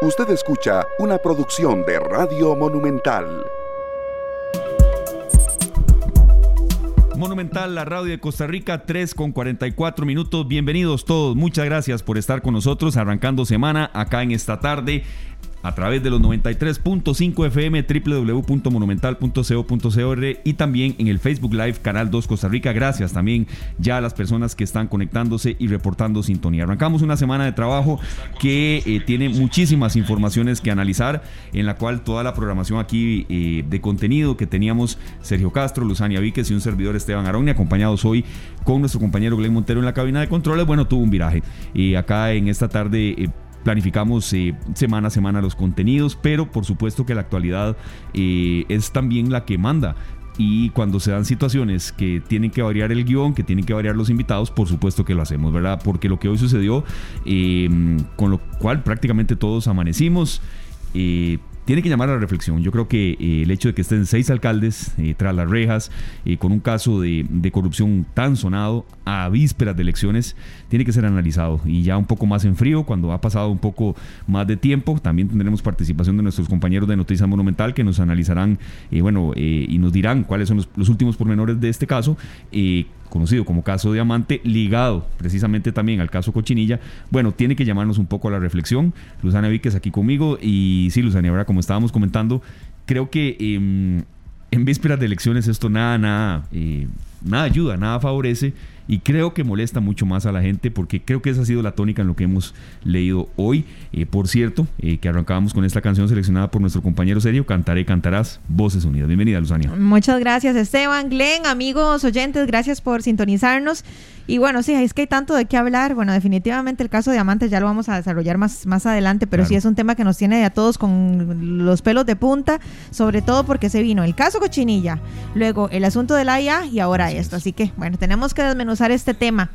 Usted escucha una producción de Radio Monumental. Monumental, la radio de Costa Rica, 3 con 44 minutos. Bienvenidos todos. Muchas gracias por estar con nosotros arrancando semana acá en esta tarde a través de los 93.5 FM, www.monumental.co.cr y también en el Facebook Live Canal 2 Costa Rica. Gracias también ya a las personas que están conectándose y reportando sintonía. Arrancamos una semana de trabajo que eh, tiene muchísimas informaciones que analizar, en la cual toda la programación aquí eh, de contenido que teníamos Sergio Castro, Luzania Víquez y un servidor Esteban Aroni, acompañados hoy con nuestro compañero Glenn Montero en la cabina de controles, bueno, tuvo un viraje. Y acá en esta tarde eh, planificamos eh, semana a semana los contenidos, pero por supuesto que la actualidad eh, es también la que manda. Y cuando se dan situaciones que tienen que variar el guion, que tienen que variar los invitados, por supuesto que lo hacemos, ¿verdad? Porque lo que hoy sucedió, eh, con lo cual prácticamente todos amanecimos, tiene que llamar a la reflexión. Yo creo que eh, el hecho de que estén seis alcaldes eh, tras las rejas, eh, con un caso de, corrupción tan sonado a vísperas de elecciones, tiene que ser analizado. Y ya un poco más en frío, cuando ha pasado un poco más de tiempo, también tendremos participación de nuestros compañeros de Noticias Monumental que nos analizarán bueno, y nos dirán cuáles son los, los últimos pormenores de este caso conocido como caso Diamante, ligado precisamente también al caso Cochinilla, bueno, tiene que llamarnos un poco a la reflexión. Luzana Víquez aquí conmigo y sí, Luzana, ahora como estábamos comentando, creo que em, en vísperas de elecciones esto nada, nada, eh, nada ayuda, nada favorece y creo que molesta mucho más a la gente porque creo que esa ha sido la tónica en lo que hemos leído hoy. Eh, por cierto, eh, que arrancábamos con esta canción seleccionada por nuestro compañero Sergio, Cantaré, Cantarás, Voces Unidas. Bienvenida, Luzania. Muchas gracias, Esteban, Glenn, amigos oyentes, gracias por sintonizarnos. Y bueno, sí, es que hay tanto de qué hablar. Bueno, definitivamente el caso de Diamantes ya lo vamos a desarrollar más, más adelante, pero sí es un tema que nos tiene a todos con los pelos de punta, sobre todo porque se vino el caso Cochinilla, luego el asunto de la IA y ahora esto. Así que, bueno, tenemos que desmenuzar este tema.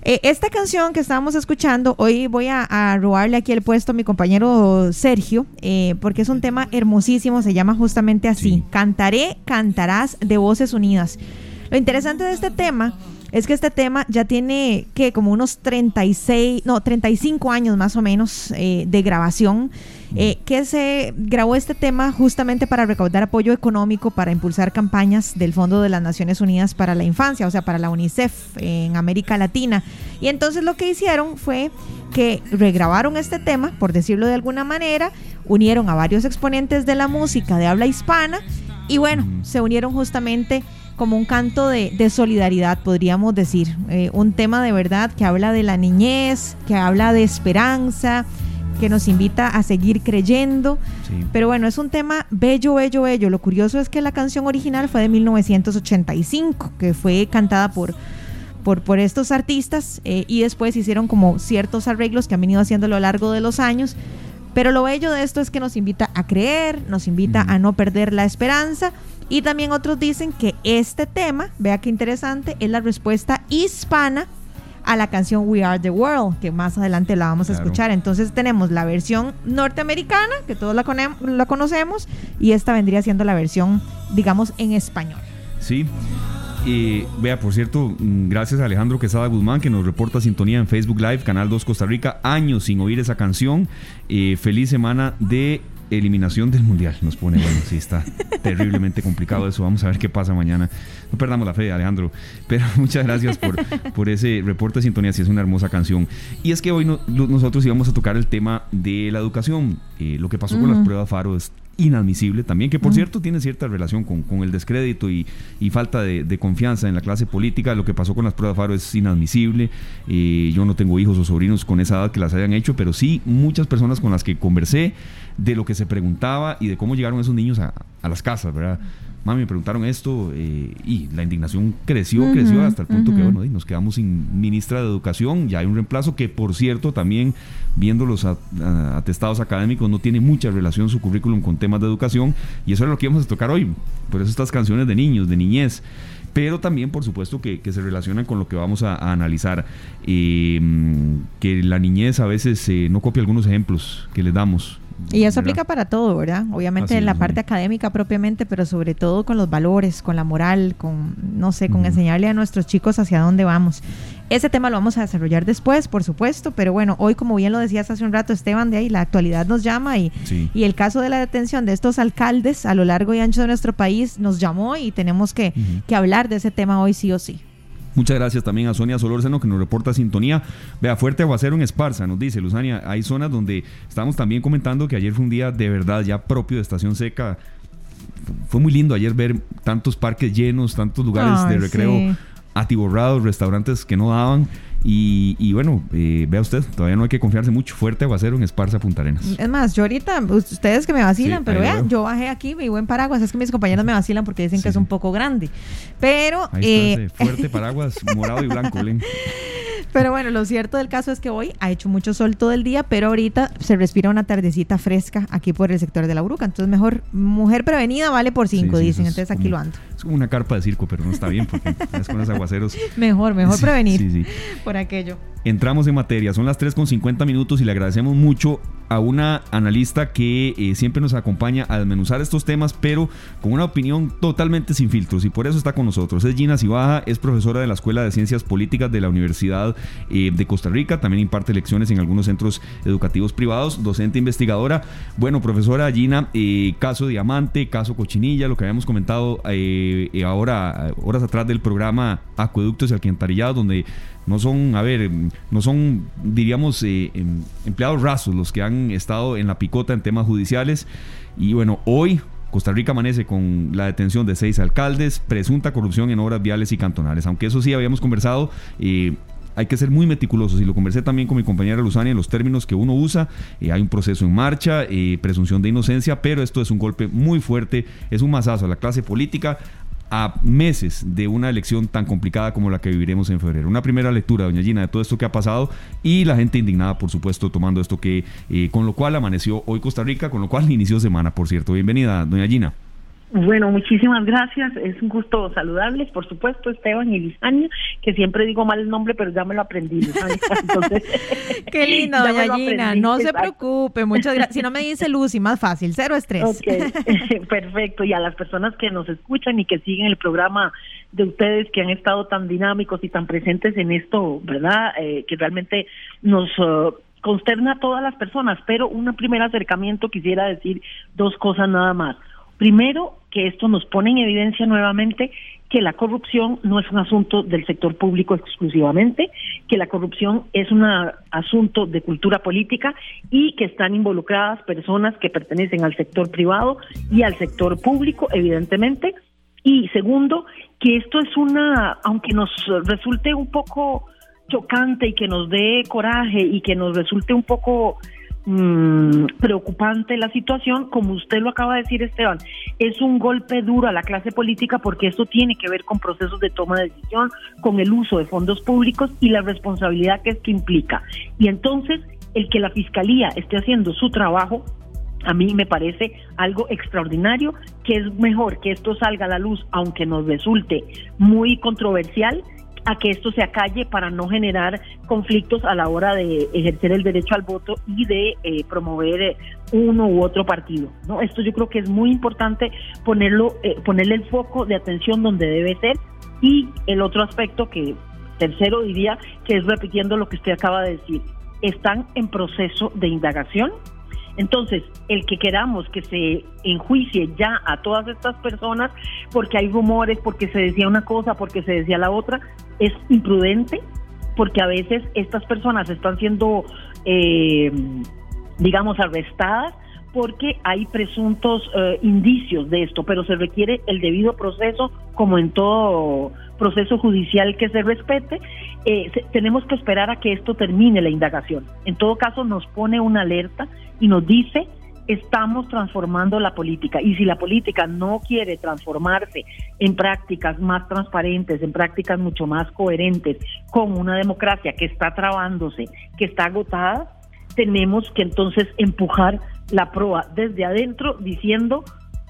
Eh, esta canción que estábamos escuchando, hoy voy a, robarle aquí el puesto a mi compañero Sergio, eh, porque es un tema hermosísimo, se llama justamente así, Cantaré, cantarás de Voces Unidas. Lo interesante de este tema es que este tema ya tiene que como unos 36, no, 35 años más o menos eh, de grabación. Eh, que se grabó este tema justamente para recaudar apoyo económico para impulsar campañas del Fondo de las Naciones Unidas para la Infancia, o sea, para la UNICEF en América Latina. Y entonces lo que hicieron fue que regrabaron este tema, por decirlo de alguna manera, unieron a varios exponentes de la música de habla hispana y bueno, se unieron justamente como un canto de, solidaridad, podríamos decir. Eh, un tema de verdad que habla de la niñez, que habla de esperanza, que nos invita a seguir creyendo. Pero bueno, es un tema bello, bello, bello. Lo curioso es que la canción original fue de 1985, que fue cantada por, por, por estos artistas eh, y después hicieron como ciertos arreglos que han venido haciendo a lo largo de los años. Pero lo bello de esto es que nos invita a creer, nos invita a no perder la esperanza y también otros dicen que este tema, vea qué interesante, es la respuesta hispana a la canción We Are the World, que más adelante la vamos a escuchar. Entonces tenemos la versión norteamericana, que todos la, la conocemos, y esta vendría siendo la versión, digamos, en español. Sí. Y vea, por cierto, mm, gracias a Alejandro Quesada Guzmán que nos reporta sintonía en Facebook Live, Canal 2 Costa Rica, años sin oír esa canción. Eh, feliz semana de eliminación del mundial. Nos pone, bueno, sí, está terriblemente complicado eso. Vamos a ver qué pasa mañana. No perdamos la fe, Alejandro. Pero muchas gracias por, por ese reporte de sintonía. Sí, es una hermosa canción. Y es que hoy nosotros íbamos a tocar el tema de la educación. Eh, lo que pasó con las pruebas FARO es inadmisible también, que por cierto tiene cierta relación con, el descrédito y, falta de, confianza en la clase política. Lo que pasó con las pruebas FARO es inadmisible. Eh, yo no tengo hijos o sobrinos con esa edad que las hayan hecho, pero sí muchas personas con las que conversé de lo que se preguntaba y de cómo llegaron esos niños a, a las casas, ¿verdad? Mami, me preguntaron esto eh, y la indignación creció, creció hasta el punto que, bueno, nos quedamos sin ministra de Educación, ya hay un reemplazo que, por cierto, también viendo los atestados académicos, no tiene mucha relación su currículum con temas de educación y eso es lo que vamos a tocar hoy. Por eso estas canciones de niños, de niñez pero también por supuesto que, se relacionan con lo que vamos a, analizar, eh, que la niñez a veces eh, no copia algunos ejemplos que le damos y eso aplica para todo, ¿verdad? Obviamente en la parte académica propiamente, pero sobre todo con los valores, con la moral, con, no sé, con enseñarle a nuestros chicos hacia dónde vamos. Ese tema lo vamos a desarrollar después, por supuesto, pero bueno, hoy como bien lo decías hace un rato Esteban, de ahí la actualidad nos llama y, y el caso de la detención de estos alcaldes a lo largo y ancho de nuestro país nos llamó y tenemos que, que hablar de ese tema hoy sí o sí. Muchas gracias también a Sonia Solórzano que nos reporta sintonía. Vea, fuerte aguacero en Esparza, nos dice Luzania. Hay zonas donde estamos también comentando que ayer fue un día de verdad ya propio de estación seca. Fue muy lindo ayer ver tantos parques llenos, tantos lugares de recreo atiborrados, restaurantes que no daban. Y, bueno, eh, vea usted, todavía no hay que confiarse mucho. Fuerte aguacero en Esparza, Punta Arenas. Es más, yo ahorita, ustedes que me vacilan, pero vean, yo bajé aquí mi buen paraguas. Es que mis compañeros me vacilan porque dicen que es un poco grande. Pero. Eh, fuerte paraguas morado y blanco, Pero bueno, lo cierto del caso es que hoy ha hecho mucho sol todo el día, pero ahorita se respira una tardecita fresca aquí por el sector de la Uruca. Entonces, mejor mujer prevenida vale por cinco, dicen. Entonces, aquí lo ando. Es como una carpa de circo, pero no está bien porque es con los aguaceros. Mejor, mejor prevenir por aquello. Entramos en materia, son las 3 con 50 minutos y le agradecemos mucho a una analista que eh, siempre nos acompaña a desmenuzar estos temas, pero con una opinión totalmente sin filtros y por eso está con nosotros. Es Gina Cibaja, es profesora de la Escuela de Ciencias Políticas de la Universidad eh, de Costa Rica, también imparte lecciones en algunos centros educativos privados, docente investigadora. Bueno, profesora Gina, eh, caso Diamante, caso Cochinilla, lo que habíamos comentado ahora, horas atrás del programa Acueductos y Alcantarillados, donde no son, a ver, no son, diríamos, eh, em, empleados rasos los que han estado en la picota en temas judiciales. Y bueno, hoy Costa Rica amanece con la detención de seis alcaldes, presunta corrupción en obras viales y cantonales. Aunque eso sí habíamos conversado, eh, hay que ser muy meticulosos y lo conversé también con mi compañera Luzania en los términos que uno usa. Eh, hay un proceso en marcha, presunción de inocencia, pero esto es un golpe muy fuerte, es un masazo a la clase política, a meses de una elección tan complicada como la que viviremos en febrero. Una primera lectura, doña Gina, de todo esto que ha pasado y la gente indignada, por supuesto, tomando esto que, eh, con lo cual amaneció hoy Costa Rica, con lo cual inició semana, por cierto. Bienvenida, doña Gina. Bueno, muchísimas gracias. Es un gusto saludarles, por supuesto, Esteban y Lisania, que siempre digo mal el nombre, pero ya me lo aprendí. Qué lindo, doña Gina. No se preocupe, muchas gracias. Si no me dice Lucy, más fácil, cero estrés. Ok, perfecto. Y a las personas que nos escuchan y que siguen el programa de ustedes que han estado tan dinámicos y tan presentes en esto, ¿verdad? Eh, que realmente nos... Uh, consterna a todas las personas, pero un primer acercamiento quisiera decir dos cosas nada más. Primero, que esto nos pone en evidencia nuevamente que la corrupción no es un asunto del sector público exclusivamente, que la corrupción es un asunto de cultura política y que están involucradas personas que pertenecen al sector privado y al sector público, evidentemente. Y segundo, que esto es una, aunque nos resulte un poco chocante y que nos dé coraje y que nos resulte un poco Mm, preocupante la situación, como usted lo acaba de decir Esteban, es un golpe duro a la clase política porque esto tiene que ver con procesos de toma de decisión, con el uso de fondos públicos y la responsabilidad que esto implica. Y entonces, el que la Fiscalía esté haciendo su trabajo a mí me parece algo extraordinario, que es mejor que esto salga a la luz, aunque nos resulte muy controversial, a que esto se acalle para no generar conflictos a la hora de ejercer el derecho al voto y de eh, promover uno u otro partido. ¿no? Esto yo creo que es muy importante ponerlo, eh, ponerle el foco de atención donde debe ser y el otro aspecto que tercero diría que es repitiendo lo que usted acaba de decir, están en proceso de indagación entonces, el que queramos que se enjuicie ya a todas estas personas porque hay rumores, porque se decía una cosa, porque se decía la otra, es imprudente, porque a veces estas personas están siendo, eh, digamos, arrestadas porque hay presuntos eh, indicios de esto, pero se requiere el debido proceso, como en todo proceso judicial que se respete. Eh, tenemos que esperar a que esto termine la indagación. En todo caso, nos pone una alerta y nos dice estamos transformando la política y si la política no quiere transformarse en prácticas más transparentes, en prácticas mucho más coherentes con una democracia que está trabándose, que está agotada, tenemos que entonces empujar la proa desde adentro diciendo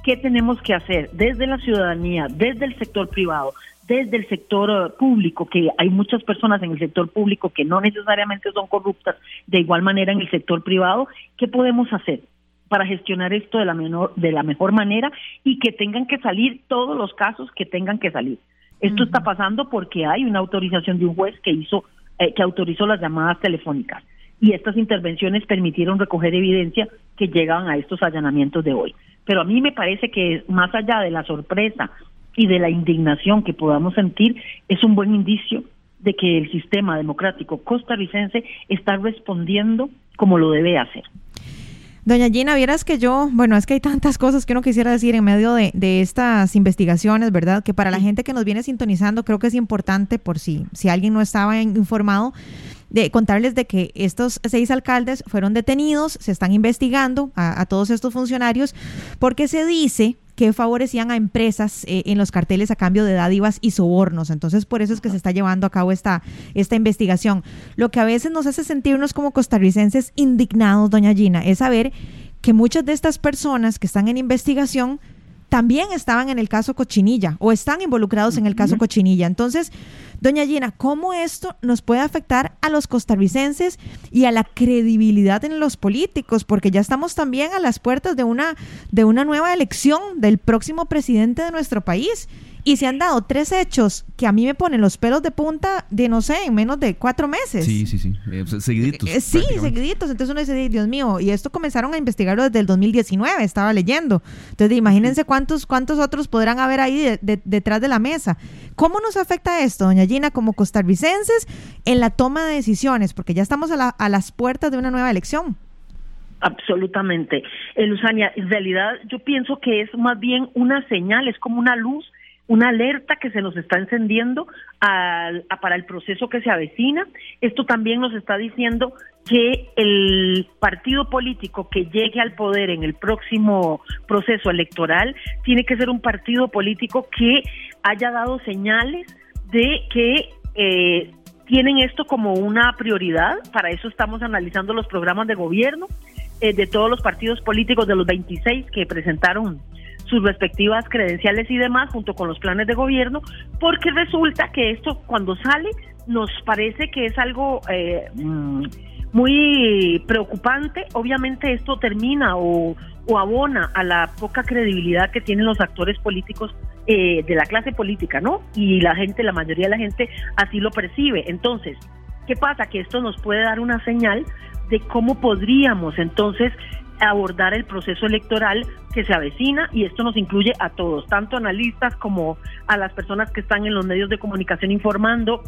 qué tenemos que hacer desde la ciudadanía, desde el sector privado, desde el sector eh, público, que hay muchas personas en el sector público que no necesariamente son corruptas, de igual manera en el sector privado, ¿qué podemos hacer? para gestionar esto de la, menor, de la mejor manera y que tengan que salir todos los casos que tengan que salir. Esto está pasando porque hay una autorización de un juez que hizo eh, que autorizó las llamadas telefónicas. Y estas intervenciones permitieron recoger evidencia que llegaban a estos allanamientos de hoy. Pero a mí me parece que más allá de la sorpresa y de la indignación que podamos sentir, es un buen indicio de que el sistema democrático costarricense está respondiendo como lo debe hacer. Doña Gina, vieras que yo, bueno, es que hay tantas cosas que uno quisiera decir en medio de, estas investigaciones, ¿verdad? Que para la gente que nos viene sintonizando creo que es importante, por si, si alguien no estaba informado, de contarles de que estos seis alcaldes fueron detenidos, se están investigando a, a todos estos funcionarios, porque se dice que favorecían a empresas eh, en los carteles a cambio de dádivas y sobornos. Entonces, por eso es que se está llevando a cabo esta, esta investigación. Lo que a veces nos hace sentirnos como costarricenses indignados, doña Gina, es saber que muchas de estas personas que están en investigación también estaban en el caso Cochinilla o están involucrados en el caso Cochinilla. Entonces, doña Gina, ¿cómo esto nos puede afectar a los costarricenses y a la credibilidad en los políticos? Porque ya estamos también a las puertas de una, de una nueva elección del próximo presidente de nuestro país. Y se han dado tres hechos que a mí me ponen los pelos de punta de, no sé, en menos de cuatro meses. Sí, sí, sí. Eh, seguiditos. Eh, sí, seguiditos. Entonces uno dice, Dios mío, y esto comenzaron a investigarlo desde el 2019, estaba leyendo. Entonces imagínense cuántos, cuántos otros podrán haber ahí detrás de la mesa. ¿Cómo nos afecta esto, doña Gina, como costarricenses, en la toma de decisiones? Porque ya estamos a, a las puertas de una nueva elección. Absolutamente. Eh, Luzania, en realidad yo pienso que es más bien una señal, es como una luz una alerta que se nos está encendiendo para el proceso que se avecina. Esto también nos está diciendo que el partido político que llegue al poder en el próximo proceso electoral tiene que ser un partido político que haya dado señales de que eh, tienen esto como una prioridad. Para eso estamos analizando los programas de gobierno eh, de todos los partidos políticos de los 26 que presentaron sus respectivas credenciales y demás junto con los planes de gobierno, porque resulta que esto cuando sale nos parece que es algo eh, mm, muy preocupante. Obviamente esto termina o, abona a la poca credibilidad que tienen los actores políticos eh, de la clase política, ¿no? Y la gente, la mayoría de la gente así lo percibe. Entonces, ¿qué pasa? Que esto nos puede dar una señal de cómo podríamos entonces abordar el proceso electoral que se avecina y esto nos incluye a todos, tanto analistas como a las personas que están en los medios de comunicación informando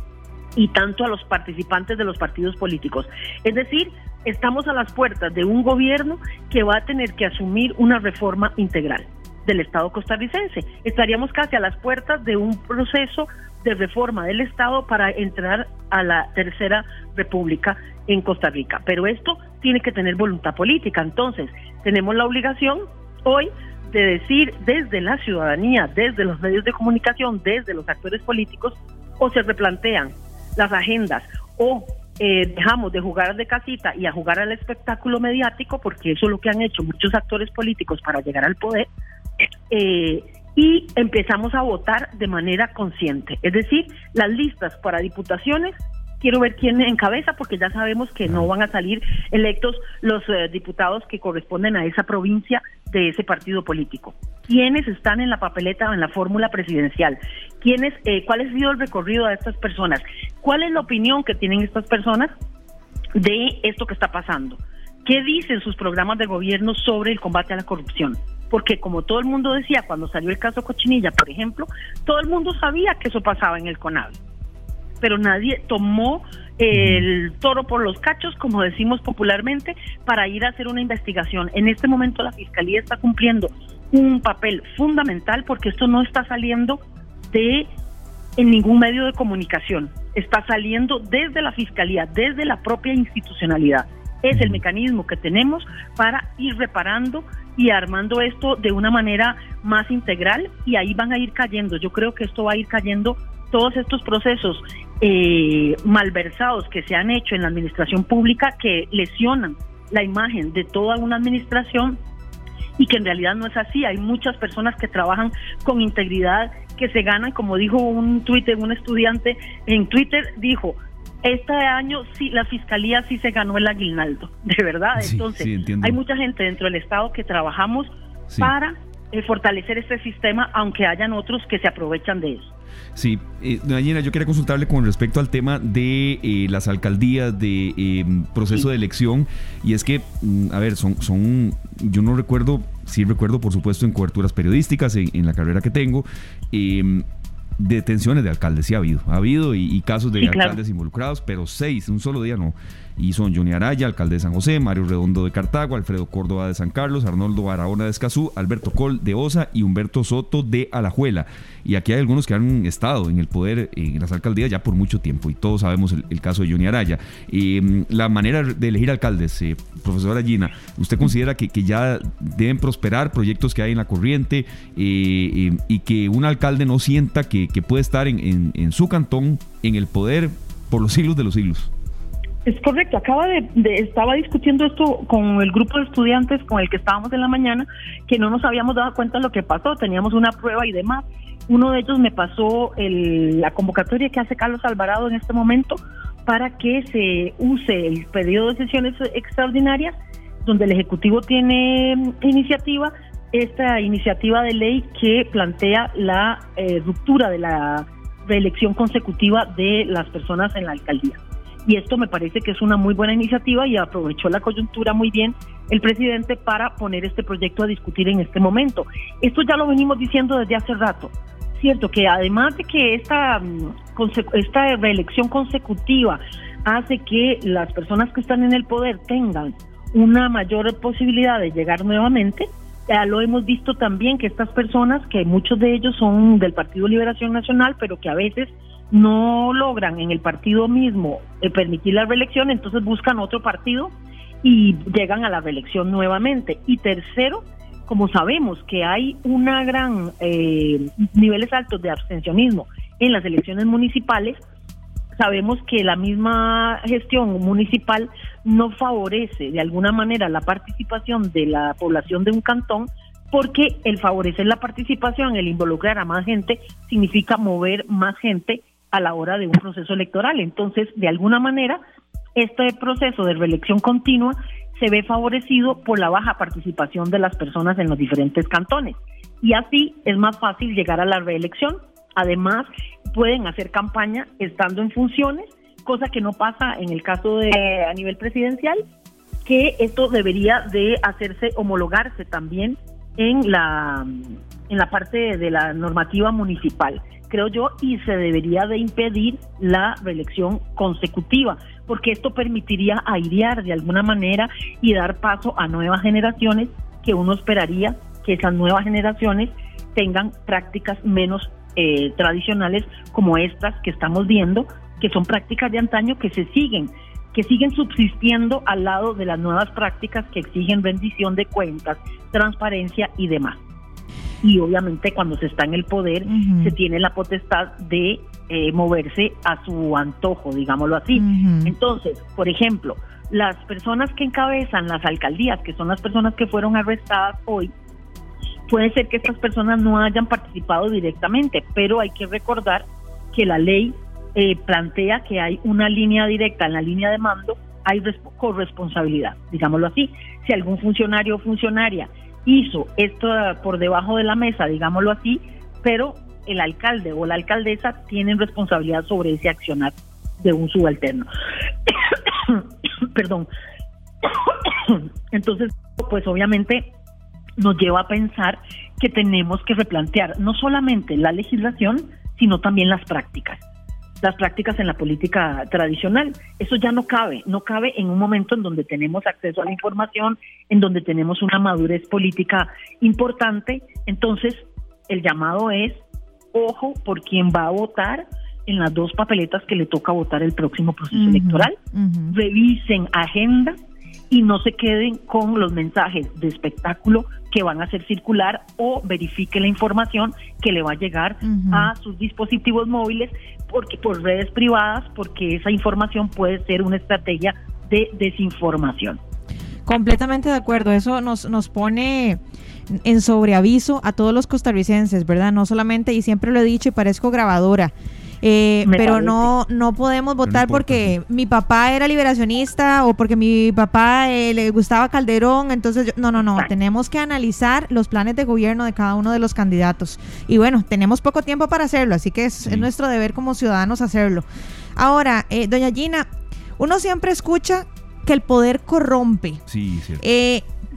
y tanto a los participantes de los partidos políticos. Es decir, estamos a las puertas de un gobierno que va a tener que asumir una reforma integral del Estado costarricense. Estaríamos casi a las puertas de un proceso de reforma del Estado para entrar a la tercera república en Costa Rica. Pero esto tiene que tener voluntad política. Entonces, tenemos la obligación hoy de decir desde la ciudadanía, desde los medios de comunicación, desde los actores políticos, o se replantean las agendas o eh, dejamos de jugar de casita y a jugar al espectáculo mediático, porque eso es lo que han hecho muchos actores políticos para llegar al poder, eh, y empezamos a votar de manera consciente. Es decir, las listas para diputaciones quiero ver quién encabeza porque ya sabemos que no van a salir electos los eh, diputados que corresponden a esa provincia de ese partido político. ¿Quiénes están en la papeleta o en la fórmula presidencial? ¿Quiénes, eh, ¿Cuál ha sido el recorrido de estas personas? ¿Cuál es la opinión que tienen estas personas de esto que está pasando? ¿Qué dicen sus programas de gobierno sobre el combate a la corrupción? Porque como todo el mundo decía cuando salió el caso Cochinilla, por ejemplo, todo el mundo sabía que eso pasaba en el CONAVE pero nadie tomó el toro por los cachos, como decimos popularmente, para ir a hacer una investigación. En este momento la Fiscalía está cumpliendo un papel fundamental porque esto no está saliendo de en ningún medio de comunicación, está saliendo desde la Fiscalía, desde la propia institucionalidad. Es el mecanismo que tenemos para ir reparando y armando esto de una manera más integral y ahí van a ir cayendo. Yo creo que esto va a ir cayendo todos estos procesos eh, malversados que se han hecho en la administración pública que lesionan la imagen de toda una administración y que en realidad no es así. Hay muchas personas que trabajan con integridad, que se ganan, como dijo un Twitter, un estudiante en Twitter, dijo, este año sí, la fiscalía sí se ganó el aguinaldo, de verdad. Entonces, hay mucha gente dentro del Estado que trabajamos para eh, fortalecer este sistema, aunque hayan otros que se aprovechan de eso. Sí, eh, doña yo quería consultarle con respecto al tema de eh, las alcaldías, de eh, proceso de elección, y es que, mm, a ver, son, son, yo no recuerdo, sí recuerdo por supuesto en coberturas periodísticas, en, la carrera que tengo, eh, detenciones de alcaldes, sí ha habido, ha habido y, casos de alcaldes involucrados, pero seis, un solo día no y son Johnny Araya, alcalde de San José, Mario Redondo de Cartago, Alfredo Córdoba de San Carlos, Arnoldo Barahona de Escazú, Alberto Col de Osa y Humberto Soto de Alajuela. Y aquí hay algunos que han estado en el poder en las alcaldías ya por mucho tiempo y todos sabemos el, caso de Johnny Araya. Eh, la manera de elegir alcaldes, eh, profesora Gina, ¿usted considera que, ya deben prosperar proyectos que hay en la corriente eh, y que un alcalde no sienta que, puede estar en, en su cantón en el poder por los siglos de los siglos? Es correcto, acaba de, estaba discutiendo esto con el grupo de estudiantes con el que estábamos en la mañana, que no nos habíamos dado cuenta de lo que pasó, teníamos una prueba y demás. Uno de ellos me pasó la convocatoria que hace Carlos Alvarado en este momento para que se use el periodo de sesiones extraordinarias, donde el Ejecutivo tiene iniciativa, esta iniciativa de ley que plantea la eh, ruptura de la reelección consecutiva de las personas en la alcaldía y esto me parece que es una muy buena iniciativa y aprovechó la coyuntura muy bien el presidente para poner este proyecto a discutir en este momento. Esto ya lo venimos diciendo desde hace rato. Cierto que además de que esta, mm, esta reelección consecutiva hace que las personas que están en el poder tengan una mayor posibilidad de llegar nuevamente, ya lo hemos visto también que estas personas, que muchos de ellos son del Partido Liberación Nacional, pero que a veces no logran en el partido mismo eh, permitir la reelección, entonces buscan otro partido y llegan a la reelección nuevamente. Y tercero, como sabemos que hay una gran eh, niveles altos de abstencionismo en las elecciones municipales, sabemos que la misma gestión municipal no favorece de alguna manera la participación de la población de un cantón, porque el favorecer la participación, el involucrar a más gente, significa mover más gente a la hora de un proceso electoral. Entonces, de alguna manera, este proceso de reelección continua se ve favorecido por la baja participación de las personas en los diferentes cantones. Y así es más fácil llegar a la reelección. Además, pueden hacer campaña estando en funciones, cosa que no pasa en el caso de a nivel presidencial, que esto debería de hacerse homologarse también en la en la parte de la normativa municipal creo yo, y se debería de impedir la reelección consecutiva, porque esto permitiría airear de alguna manera y dar paso a nuevas generaciones que uno esperaría que esas nuevas generaciones tengan prácticas menos eh, tradicionales como estas que estamos viendo, que son prácticas de antaño que se siguen que siguen subsistiendo al lado de las nuevas prácticas que exigen rendición de cuentas, transparencia y demás y obviamente cuando se está en el poder se tiene la potestad de eh, moverse a su antojo, digámoslo así. Entonces, por ejemplo, las personas que encabezan las alcaldías, que son las personas que fueron arrestadas hoy, puede ser que estas personas no hayan participado directamente, pero hay que recordar que la ley eh, plantea que hay una línea directa en la línea de mando, hay corresponsabilidad, digámoslo así. Si algún funcionario o funcionaria hizo esto por debajo de la mesa, digámoslo así, pero el alcalde o la alcaldesa tienen responsabilidad sobre ese accionar de un subalterno. Perdón. Entonces, pues obviamente nos lleva a pensar que tenemos que replantear no solamente la legislación, sino también las prácticas las prácticas en la política tradicional. Eso ya no cabe, no cabe en un momento en donde tenemos acceso a la información, en donde tenemos una madurez política importante. Entonces, el llamado es, ojo por quién va a votar en las dos papeletas que le toca votar el próximo proceso electoral. Revisen agenda y no se queden con los mensajes de espectáculo que van a hacer circular o verifique la información que le va a llegar a sus dispositivos móviles porque por redes privadas porque esa información puede ser una estrategia de desinformación. Completamente de acuerdo, eso nos nos pone en sobreaviso a todos los costarricenses, ¿verdad? No solamente y siempre lo he dicho y parezco grabadora Eh, pero no, no podemos votar porque mi papá era liberacionista o porque mi papá eh, le gustaba Calderón. Entonces, no, no, no. Tenemos que analizar los planes de gobierno de cada uno de los candidatos. Y bueno, tenemos poco tiempo para hacerlo, así que es, nuestro deber como ciudadanos hacerlo. Ahora, eh, doña Gina, uno siempre escucha que el poder corrompe. Sí, cierto.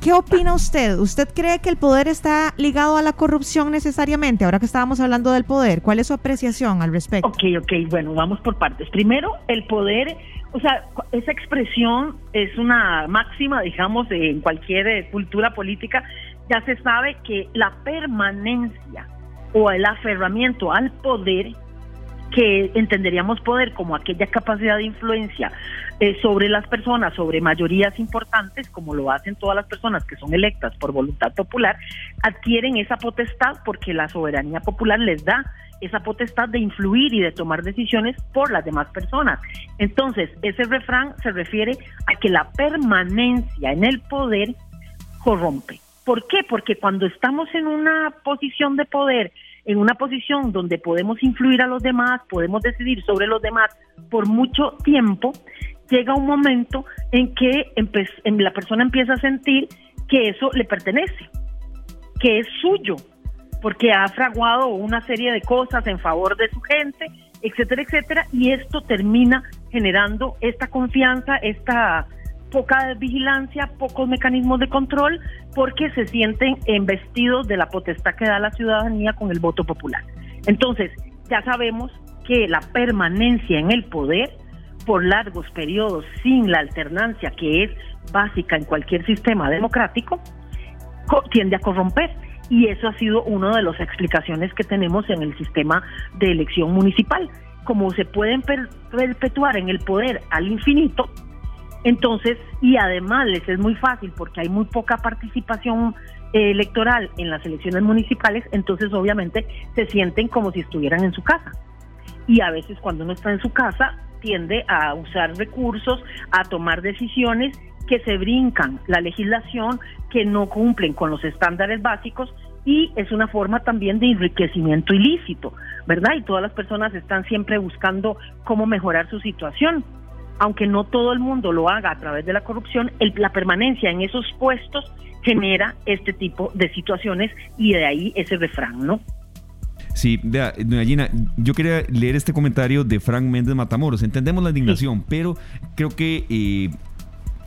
¿Qué opina usted? ¿Usted cree que el poder está ligado a la corrupción necesariamente? Ahora que estábamos hablando del poder, ¿cuál es su apreciación al respecto? Ok, ok, bueno, vamos por partes. Primero, el poder, o sea, esa expresión es una máxima, digamos, en cualquier eh, cultura política. Ya se sabe que la permanencia o el aferramiento al poder que entenderíamos poder como aquella capacidad de influencia eh, sobre las personas, sobre mayorías importantes, como lo hacen todas las personas que son electas por voluntad popular, adquieren esa potestad porque la soberanía popular les da esa potestad de influir y de tomar decisiones por las demás personas. Entonces, ese refrán se refiere a que la permanencia en el poder corrompe. ¿Por qué? Porque cuando estamos en una posición de poder, en una posición donde podemos influir a los demás, podemos decidir sobre los demás por mucho tiempo, llega un momento en que la persona empieza a sentir que eso le pertenece, que es suyo, porque ha fraguado una serie de cosas en favor de su gente, etcétera, etcétera, y esto termina generando esta confianza, esta poca vigilancia, pocos mecanismos de control, porque se sienten embestidos de la potestad que da la ciudadanía con el voto popular. Entonces, ya sabemos que la permanencia en el poder por largos periodos sin la alternancia que es básica en cualquier sistema democrático, tiende a corromper. Y eso ha sido una de las explicaciones que tenemos en el sistema de elección municipal. Como se pueden perpetuar en el poder al infinito, entonces, y además les es muy fácil porque hay muy poca participación eh, electoral en las elecciones municipales, entonces obviamente se sienten como si estuvieran en su casa. Y a veces cuando uno está en su casa tiende a usar recursos, a tomar decisiones que se brincan la legislación, que no cumplen con los estándares básicos y es una forma también de enriquecimiento ilícito, ¿verdad? Y todas las personas están siempre buscando cómo mejorar su situación aunque no todo el mundo lo haga a través de la corrupción, la permanencia en esos puestos genera este tipo de situaciones y de ahí ese refrán, ¿no? Sí, vea, doña Gina, yo quería leer este comentario de Frank Méndez Matamoros. Entendemos la indignación, pero creo que eh,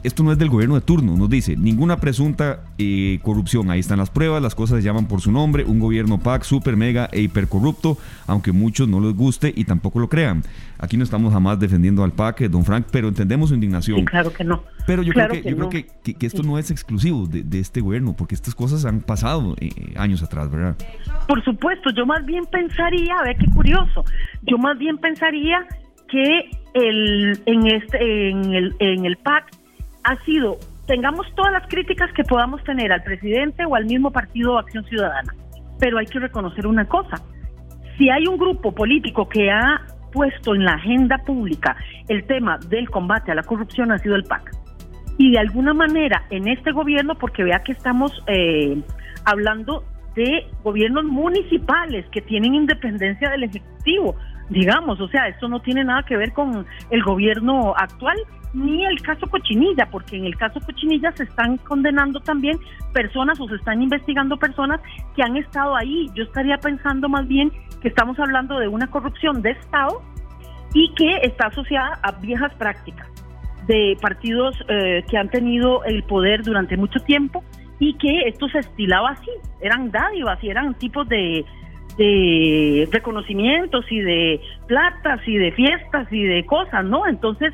esto no es del gobierno de turno, nos dice, ninguna presunta eh, corrupción, ahí están las pruebas, las cosas se llaman por su nombre, un gobierno PAC super, mega e hipercorrupto, aunque muchos no les guste y tampoco lo crean. Aquí no estamos jamás defendiendo al PAC, don Frank, pero entendemos su indignación. claro que no. Pero yo creo, que, yo creo que, esto no es exclusivo de, este gobierno, porque estas cosas han pasado eh, años atrás, ¿verdad? Por supuesto, yo más bien pensaría, a ver qué curioso, yo más bien pensaría que el, en, este, en, el, en el PAC ha sido, tengamos todas las críticas que podamos tener al presidente o al mismo partido Acción Ciudadana, pero hay que reconocer una cosa, si hay un grupo político que ha puesto en la agenda pública el tema del combate a la corrupción ha sido el PAC. Y de alguna manera en este gobierno, porque vea que estamos eh, hablando de gobiernos municipales que tienen independencia del Ejecutivo, digamos, o sea, esto no tiene nada que ver con el gobierno actual ni el caso Cochinilla, porque en el caso Cochinilla se están condenando también personas o se están investigando personas que han estado ahí. Yo estaría pensando más bien que estamos hablando de una corrupción de Estado y que está asociada a viejas prácticas de partidos eh, que han tenido el poder durante mucho tiempo y que esto se estilaba así, eran dádivas y eran tipos de, de reconocimientos y de platas y de fiestas y de cosas, ¿no? Entonces,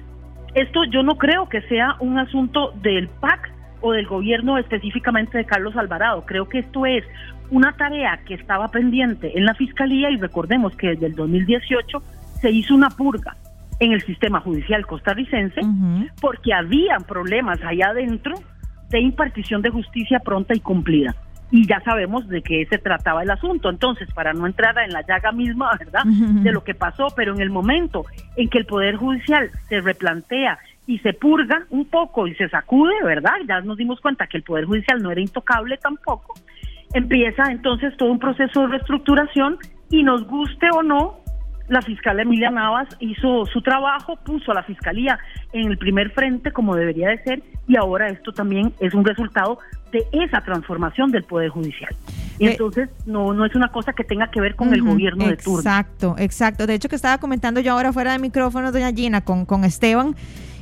esto yo no creo que sea un asunto del PAC o del gobierno específicamente de Carlos Alvarado. Creo que esto es una tarea que estaba pendiente en la Fiscalía y recordemos que desde el 2018 se hizo una purga en el sistema judicial costarricense porque habían problemas allá adentro de impartición de justicia pronta y cumplida y ya sabemos de qué se trataba el asunto. Entonces, para no entrar en la llaga misma, ¿verdad?, de lo que pasó, pero en el momento en que el Poder Judicial se replantea y se purga un poco y se sacude, ¿verdad? Ya nos dimos cuenta que el Poder Judicial no era intocable tampoco. Empieza entonces todo un proceso de reestructuración y nos guste o no, la fiscal Emilia Navas hizo su trabajo, puso a la fiscalía en el primer frente como debería de ser y ahora esto también es un resultado de esa transformación del Poder Judicial. Y entonces no, no es una cosa que tenga que ver con el gobierno de turno. Exacto, exacto. De hecho que estaba comentando yo ahora fuera de micrófono, doña Gina, con, con Esteban,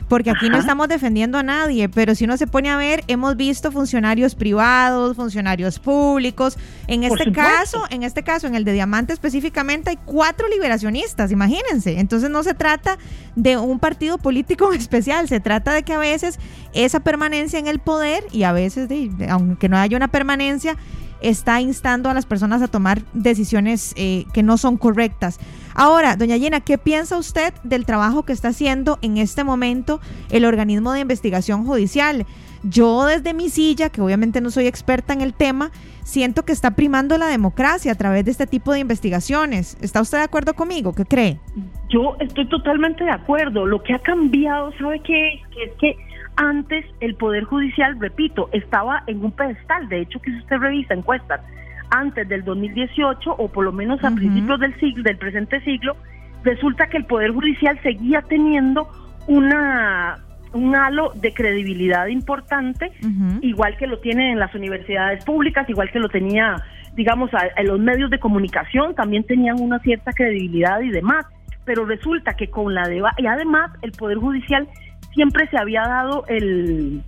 porque aquí no estamos defendiendo a nadie, pero si uno se pone a ver, hemos visto funcionarios privados, funcionarios públicos. En este caso, en este caso, en el de Diamante específicamente, hay cuatro liberacionistas, imagínense. Entonces no se trata de un partido político especial, se trata de que a veces esa permanencia en el poder y a veces, aunque no haya una permanencia, está instando a las personas a tomar decisiones eh, que no son correctas. Ahora, doña Gina, ¿qué piensa usted del trabajo que está haciendo en este momento el organismo de investigación judicial? Yo desde mi silla, que obviamente no soy experta en el tema, siento que está primando la democracia a través de este tipo de investigaciones. ¿Está usted de acuerdo conmigo? ¿Qué cree? Yo estoy totalmente de acuerdo. Lo que ha cambiado, ¿sabe qué? Es que antes el Poder Judicial, repito, estaba en un pedestal. De hecho, que si usted revisa encuestas antes del 2018 o por lo menos a principios del siglo, del presente siglo, resulta que el Poder Judicial seguía teniendo una un halo de credibilidad importante, igual que lo tiene en las universidades públicas, igual que lo tenía, digamos, en los medios de comunicación, también tenían una cierta credibilidad y demás. Pero resulta que con la deba y además el Poder Judicial siempre se había dado el,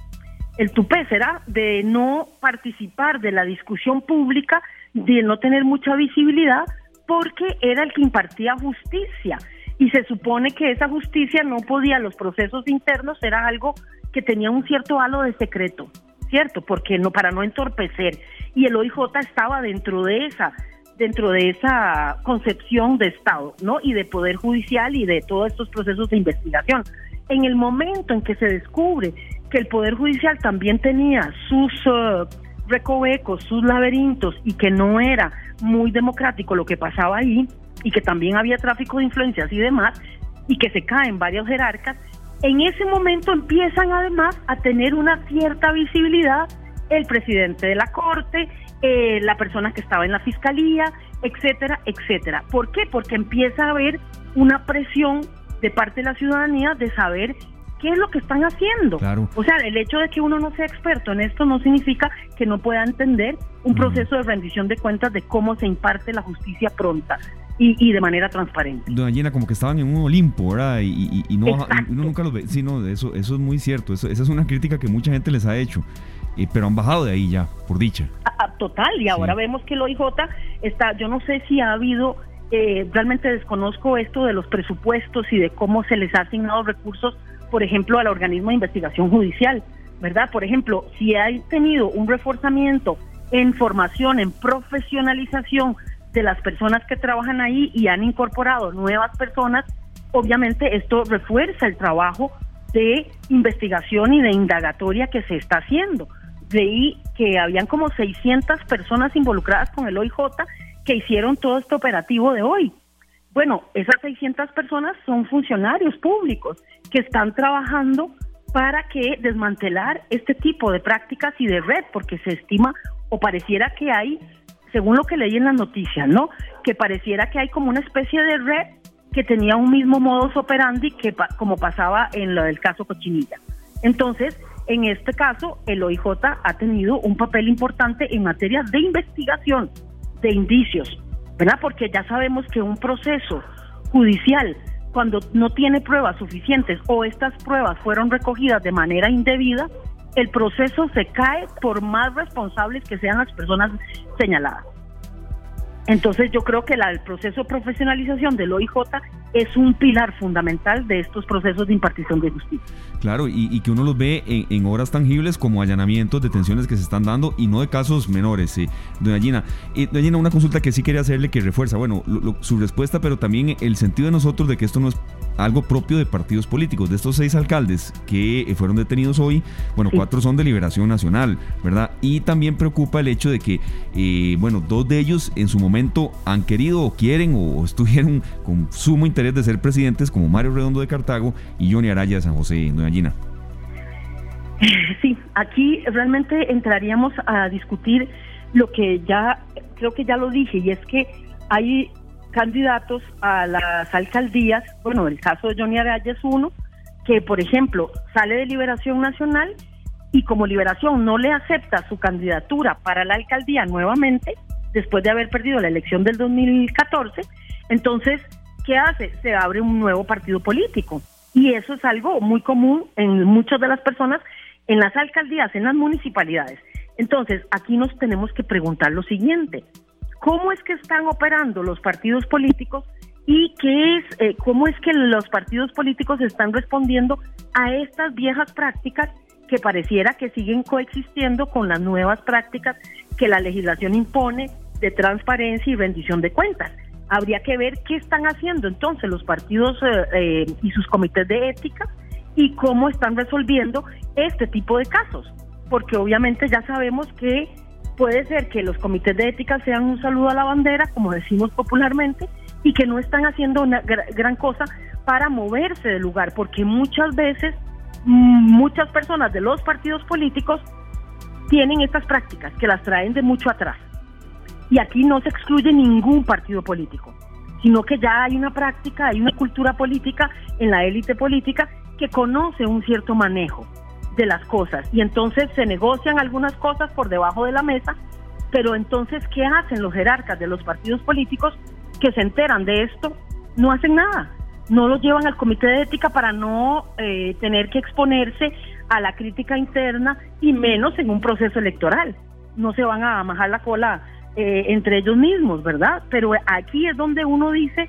el tupé será de no participar de la discusión pública, de no tener mucha visibilidad, porque era el que impartía justicia. Y se supone que esa justicia no podía, los procesos internos era algo que tenía un cierto halo de secreto, ¿cierto? Porque no, para no entorpecer. Y el OIJ estaba dentro de esa dentro de esa concepción de Estado, ¿no? Y de poder judicial y de todos estos procesos de investigación. En el momento en que se descubre que el Poder Judicial también tenía sus uh, recovecos, sus laberintos y que no era muy democrático lo que pasaba ahí y que también había tráfico de influencias y demás y que se caen varios jerarcas, en ese momento empiezan además a tener una cierta visibilidad el presidente de la Corte, eh, la persona que estaba en la Fiscalía, etcétera, etcétera. ¿Por qué? Porque empieza a haber una presión de parte de la ciudadanía de saber qué es lo que están haciendo. O sea, el hecho de que uno no sea experto en esto no significa que no pueda entender un proceso de rendición de cuentas de cómo se imparte la justicia pronta. Y, de manera transparente. Doña Gina, como que estaban en un Olimpo, ¿verdad? Y, no, uno nunca los ve. Sí, no, eso, eso es muy cierto. esa es una crítica que mucha gente les ha hecho. Eh, pero han bajado de ahí ya, por dicha. Ah, ah, total, y ahora vemos que el OIJ está, yo no sé si ha habido eh, realmente desconozco esto de los presupuestos y de cómo se les ha asignado recursos por ejemplo, al organismo de investigación judicial, ¿verdad? Por ejemplo, si hay tenido un reforzamiento en formación, en profesionalización de las personas que trabajan ahí y han incorporado nuevas personas, obviamente esto refuerza el trabajo de investigación y de indagatoria que se está haciendo. Veí que habían como 600 personas involucradas con el OIJ que hicieron todo este operativo de hoy. Bueno, esas 600 personas son funcionarios públicos que están trabajando para que desmantelar este tipo de prácticas y de red, porque se estima o pareciera que hay, según lo que leí en las noticias, ¿no? Que pareciera que hay como una especie de red que tenía un mismo modus operandi que como pasaba en lo del caso Cochinilla. Entonces, en este caso, el OIJ ha tenido un papel importante en materia de investigación de indicios, ¿verdad? Porque ya sabemos que un proceso judicial, cuando no tiene pruebas suficientes o estas pruebas fueron recogidas de manera indebida, el proceso se cae por más responsables que sean las personas señaladas. Entonces yo creo que el proceso de profesionalización del OIJ es un pilar fundamental de estos procesos de impartición de justicia. Claro, y, que uno los ve en, horas tangibles como allanamientos, detenciones que se están dando y no de casos menores. Eh. Doña Gina, eh, doña Gina, una consulta que sí quería hacerle que refuerza, bueno, su respuesta, pero también el sentido de nosotros de que esto no es algo propio de partidos políticos. De estos seis alcaldes que eh, fueron detenidos hoy, bueno, cuatro son de Liberación Nacional, ¿verdad? Y también preocupa el hecho de que, eh, bueno, dos de ellos en su momento han querido o quieren o estuvieron con sumo interés de ser presidentes, como Mario Redondo de Cartago y Johnny Araya de San José, Doña Gina. Sí, aquí realmente entraríamos a discutir lo que ya, creo que ya lo dije, y es que hay candidatos a las alcaldías, bueno, el caso de Johnny Araya es uno, que por ejemplo sale de Liberación Nacional y como Liberación no le acepta su candidatura para la alcaldía nuevamente, después de haber perdido la elección del 2014, entonces, ¿qué hace? Se abre un nuevo partido político. Y eso es algo muy común en muchas de las personas en las alcaldías, en las municipalidades. Entonces, aquí nos tenemos que preguntar lo siguiente, ¿cómo es que están operando los partidos políticos y qué es, eh, cómo es que los partidos políticos están respondiendo a estas viejas prácticas que pareciera que siguen coexistiendo con las nuevas prácticas que la legislación impone de transparencia y rendición de cuentas. Habría que ver qué están haciendo entonces los partidos eh, eh, y sus comités de ética y cómo están resolviendo este tipo de casos, porque obviamente ya sabemos que puede ser que los comités de ética sean un saludo a la bandera, como decimos popularmente, y que no están haciendo una gran cosa para moverse del lugar, porque muchas veces mm, muchas personas de los partidos políticos tienen estas prácticas que las traen de mucho atrás. Y aquí no se excluye ningún partido político, sino que ya hay una práctica, hay una cultura política en la élite política que conoce un cierto manejo de las cosas y entonces se negocian algunas cosas por debajo de la mesa, pero entonces ¿qué hacen los jerarcas de los partidos políticos que se enteran de esto? No hacen nada, no los llevan al comité de ética para no eh, tener que exponerse a la crítica interna y menos en un proceso electoral. No se van a majar la cola eh, entre ellos mismos, ¿verdad? Pero aquí es donde uno dice,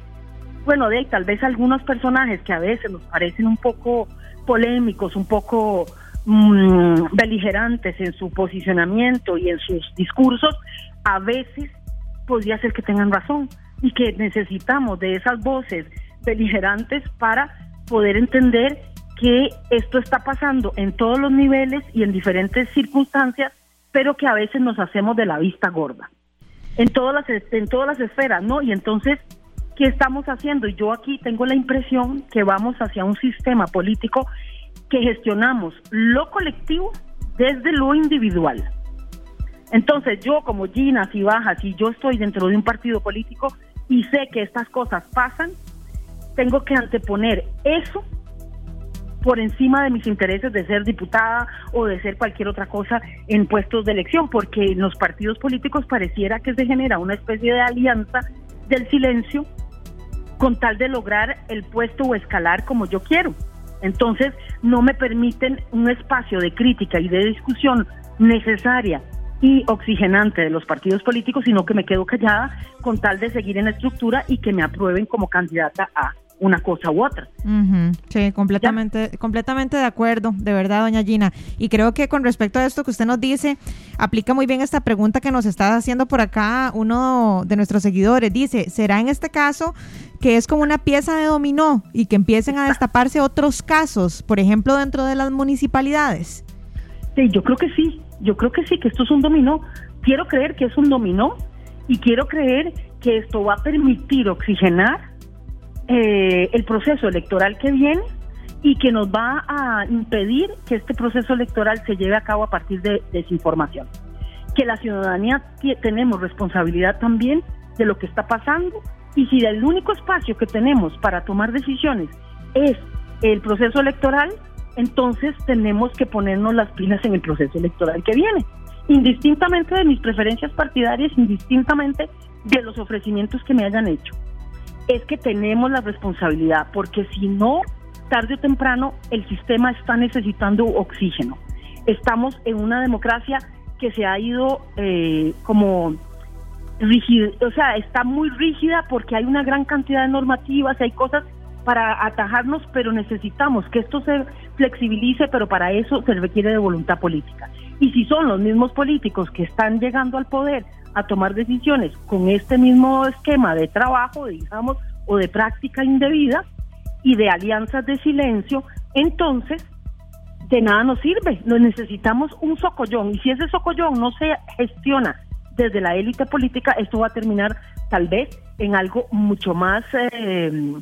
bueno, de tal vez algunos personajes que a veces nos parecen un poco polémicos, un poco mm, beligerantes en su posicionamiento y en sus discursos, a veces podría ser que tengan razón y que necesitamos de esas voces beligerantes para poder entender que esto está pasando en todos los niveles y en diferentes circunstancias, pero que a veces nos hacemos de la vista gorda. En todas las, en todas las esferas, ¿no? Y entonces ¿qué estamos haciendo? Yo aquí tengo la impresión que vamos hacia un sistema político que gestionamos lo colectivo desde lo individual. Entonces yo como Gina, si baja, si yo estoy dentro de un partido político y sé que estas cosas pasan, tengo que anteponer eso por encima de mis intereses de ser diputada o de ser cualquier otra cosa en puestos de elección, porque en los partidos políticos pareciera que se genera una especie de alianza del silencio con tal de lograr el puesto o escalar como yo quiero. Entonces, no me permiten un espacio de crítica y de discusión necesaria y oxigenante de los partidos políticos, sino que me quedo callada con tal de seguir en la estructura y que me aprueben como candidata a una cosa u otra. Sí, completamente, completamente de acuerdo, de verdad, doña Gina. Y creo que con respecto a esto que usted nos dice, aplica muy bien esta pregunta que nos está haciendo por acá uno de nuestros seguidores. Dice, ¿será en este caso que es como una pieza de dominó y que empiecen a destaparse otros casos, por ejemplo, dentro de las municipalidades? Sí, yo creo que sí, yo creo que sí, que esto es un dominó. Quiero creer que es un dominó y quiero creer que esto va a permitir oxigenar eh, el proceso electoral que viene y que nos va a impedir que este proceso electoral se lleve a cabo a partir de desinformación. Que la ciudadanía tenemos responsabilidad también de lo que está pasando y si el único espacio que tenemos para tomar decisiones es el proceso electoral, entonces tenemos que ponernos las pilas en el proceso electoral que viene, indistintamente de mis preferencias partidarias, indistintamente de los ofrecimientos que me hayan hecho es que tenemos la responsabilidad, porque si no, tarde o temprano el sistema está necesitando oxígeno. Estamos en una democracia que se ha ido eh, como rígida, o sea, está muy rígida porque hay una gran cantidad de normativas, hay cosas para atajarnos, pero necesitamos que esto se flexibilice, pero para eso se requiere de voluntad política. Y si son los mismos políticos que están llegando al poder a tomar decisiones con este mismo esquema de trabajo, digamos, o de práctica indebida y de alianzas de silencio, entonces de nada nos sirve. Nos necesitamos un socollón y si ese socollón no se gestiona desde la élite política, esto va a terminar tal vez en algo mucho más eh,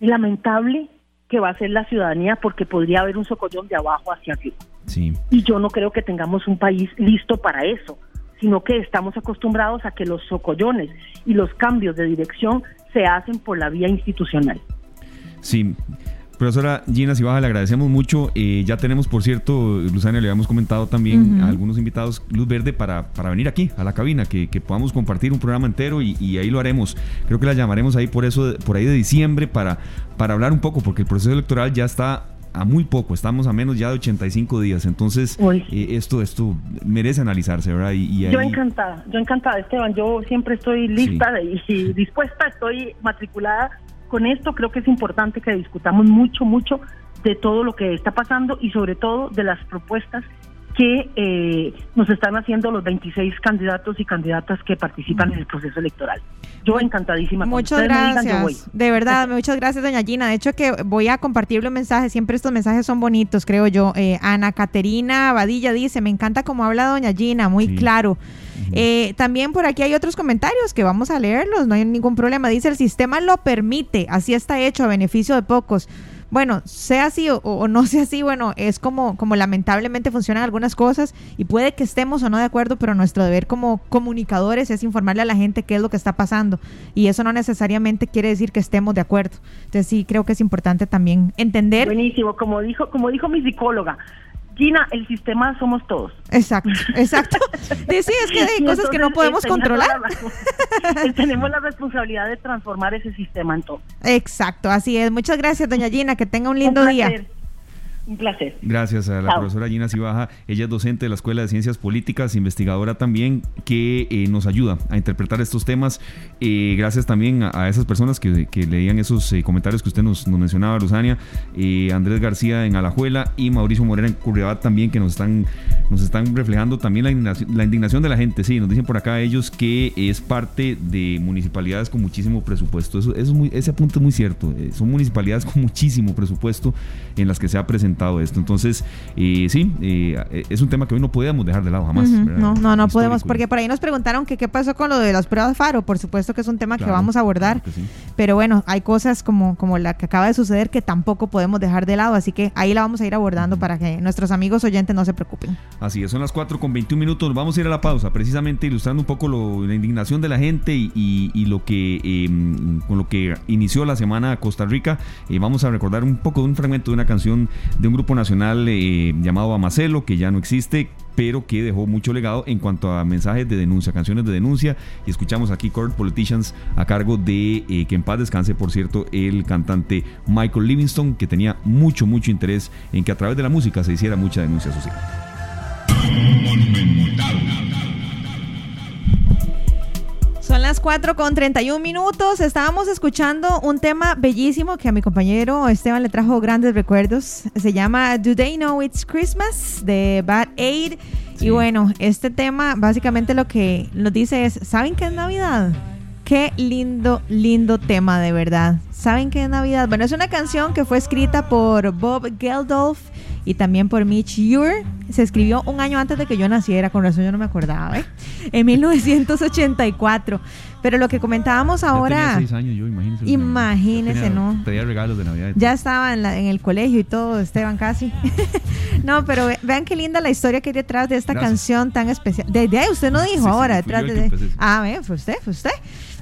lamentable que va a ser la ciudadanía porque podría haber un socollón de abajo hacia arriba. Sí. Y yo no creo que tengamos un país listo para eso sino que estamos acostumbrados a que los socollones y los cambios de dirección se hacen por la vía institucional. Sí, Profesora Gina Cibaja, le agradecemos mucho. Eh, ya tenemos, por cierto, Luzania, le habíamos comentado también a algunos invitados luz verde para, para venir aquí a la cabina, que, podamos compartir un programa entero y, ahí lo haremos. Creo que la llamaremos ahí por eso, por ahí de diciembre para, para hablar un poco, porque el proceso electoral ya está a muy poco, estamos a menos ya de 85 días, entonces eh, esto esto merece analizarse, ¿verdad? Y, Yo encantada, yo encantada, Esteban, yo siempre estoy lista y dispuesta, estoy matriculada con esto creo que es importante que discutamos mucho, mucho de todo lo que está pasando y sobre todo de las propuestas que eh, nos están haciendo los 26 candidatos y candidatas que participan en el proceso electoral. Yo encantadísima. Muchas gracias. De verdad, muchas gracias, doña Gina. De hecho, que voy a compartir los mensajes. Siempre estos mensajes son bonitos, creo yo. Eh, Ana Caterina Badilla dice, me encanta cómo habla doña Gina, muy claro. Eh, también por aquí hay otros comentarios que vamos a leerlos, no hay ningún problema. Dice, el sistema lo permite, así está hecho a beneficio de pocos. Bueno, sea así o, no sea así, bueno, es como, como lamentablemente funcionan algunas cosas y puede que estemos o no de acuerdo, pero nuestro deber como comunicadores es informarle a la gente qué es lo que está pasando y eso no necesariamente quiere decir que estemos de acuerdo. Entonces sí creo que es importante también entender. Buenísimo, como dijo, como dijo mi psicóloga, Gina, el sistema somos todos. Exacto, exacto. Sí, es que hay cosas que no podemos controlar. tenemos la responsabilidad de transformar ese sistema en todo. Exacto, así es. Muchas gracias, doña Gina, que tenga un lindo día. Un placer. Gracias a la profesora Gina Cibaja. Ella es docente de la Escuela de Ciencias Políticas, investigadora también, que eh, nos ayuda a interpretar estos temas. Eh, gracias también a, esas personas que, leían esos eh, comentarios que usted nos, mencionaba, Luzania. Andrés García en Alajuela y Mauricio Morena en Curriabat también, que nos están, nos están reflejando también la indignación, la indignación de la gente. Sí, nos dicen por acá ellos que es parte de municipalidades con muchísimo presupuesto. Eso, eso muy, ese punto es muy cierto. son municipalidades con muchísimo presupuesto en las que se ha presentado esto. Entonces, eh, sí, eh, es un tema que hoy no podíamos dejar de lado jamás. No, no, no podemos, porque por ahí nos preguntaron que qué pasó con lo de las pruebas FARO. Por supuesto que es un tema que vamos a abordar, pero bueno, hay cosas como, como la que acaba de suceder que tampoco podemos dejar de lado, así que ahí la vamos a ir abordando para que nuestros amigos oyentes no se preocupen. Así es, son las 4 con 21 minutos, vamos a ir a la pausa, precisamente ilustrando un poco la indignación de la gente y, lo que em, con lo que inició la semana Costa Rica. eh, vamos a recordar un poco de un fragmento de una canción de un grupo nacional eh, llamado Amacelo, que ya no existe, pero que dejó mucho legado en cuanto a mensajes de denuncia, canciones de denuncia. Y escuchamos aquí Court Politicians a cargo de, eh, que en paz descanse, por cierto, el cantante Michael Livingston, que tenía mucho, mucho interés en que a través de la música se hiciera mucha denuncia social. Son las 4 con 31 minutos. Estábamos escuchando un tema bellísimo que a mi compañero Esteban le trajo grandes recuerdos. Se llama Do They Know It's Christmas de Bad Aid. Y bueno, este tema básicamente lo que nos dice es, ¿saben qué es Navidad? Qué lindo, lindo tema de verdad. ¿Saben qué es Navidad? Bueno, es una canción que fue escrita por Bob Geldof y también por Mitch Ure. Se escribió un año antes de que yo naciera, con razón yo no me acordaba, ¿eh? En 1984. Pero lo que comentábamos ahora. seis años yo, imagínese. Imagínese, ¿no? Pedía regalos de Navidad. Ya estaba en, el colegio y todo, Esteban casi. no, pero vean qué linda la historia que hay detrás de esta canción tan especial. De, ahí usted no dijo ahora, detrás de. Ah, fue usted, fue usted.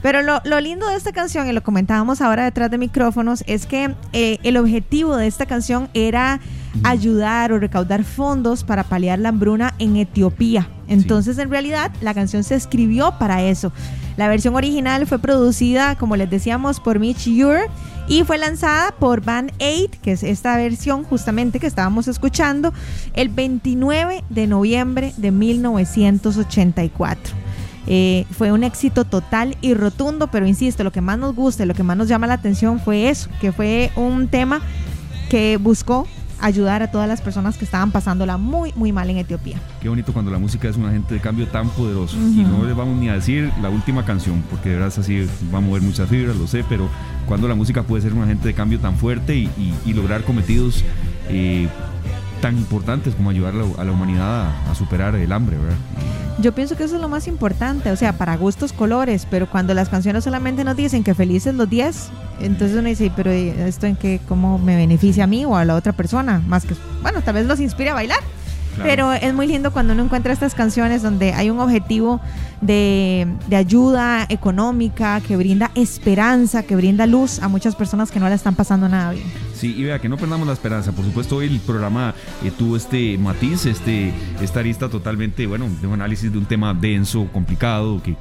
Pero lo, lo, lindo de esta canción, y lo comentábamos ahora detrás de micrófonos, es que eh, el objetivo de esta canción era ayudar o recaudar fondos para paliar la hambruna en Etiopía. Entonces, en realidad, la canción se escribió para eso. La versión original fue producida, como les decíamos, por Mitch Ure y fue lanzada por Band 8, que es esta versión justamente que estábamos escuchando, el 29 de noviembre de 1984. Eh, fue un éxito total y rotundo, pero insisto, lo que más nos gusta, lo que más nos llama la atención fue eso, que fue un tema que buscó ayudar a todas las personas que estaban pasándola muy, muy mal en Etiopía. Qué bonito cuando la música es un agente de cambio tan poderoso. Y no les vamos ni a decir la última canción, porque de verdad así va a mover muchas fibras, lo sé, pero cuando la música puede ser un agente de cambio tan fuerte y, lograr cometidos eh, tan importantes como ayudar a la, humanidad a, superar el hambre, ¿verdad? Yo pienso que eso es lo más importante, o sea, para gustos colores, pero cuando las canciones solamente nos dicen que felices los 10, entonces uno dice, pero ¿esto en qué, cómo me beneficia a mí o a la otra persona? Más que, bueno, tal vez los inspire a bailar. Pero es muy lindo cuando uno encuentra estas canciones donde hay un objetivo de, de, ayuda económica, que brinda esperanza, que brinda luz a muchas personas que no la están pasando nada bien. Sí, y vea, que no perdamos la esperanza. Por supuesto, hoy el programa eh, tuvo este matiz, este, esta arista totalmente, bueno, de un análisis de un tema denso, complicado, que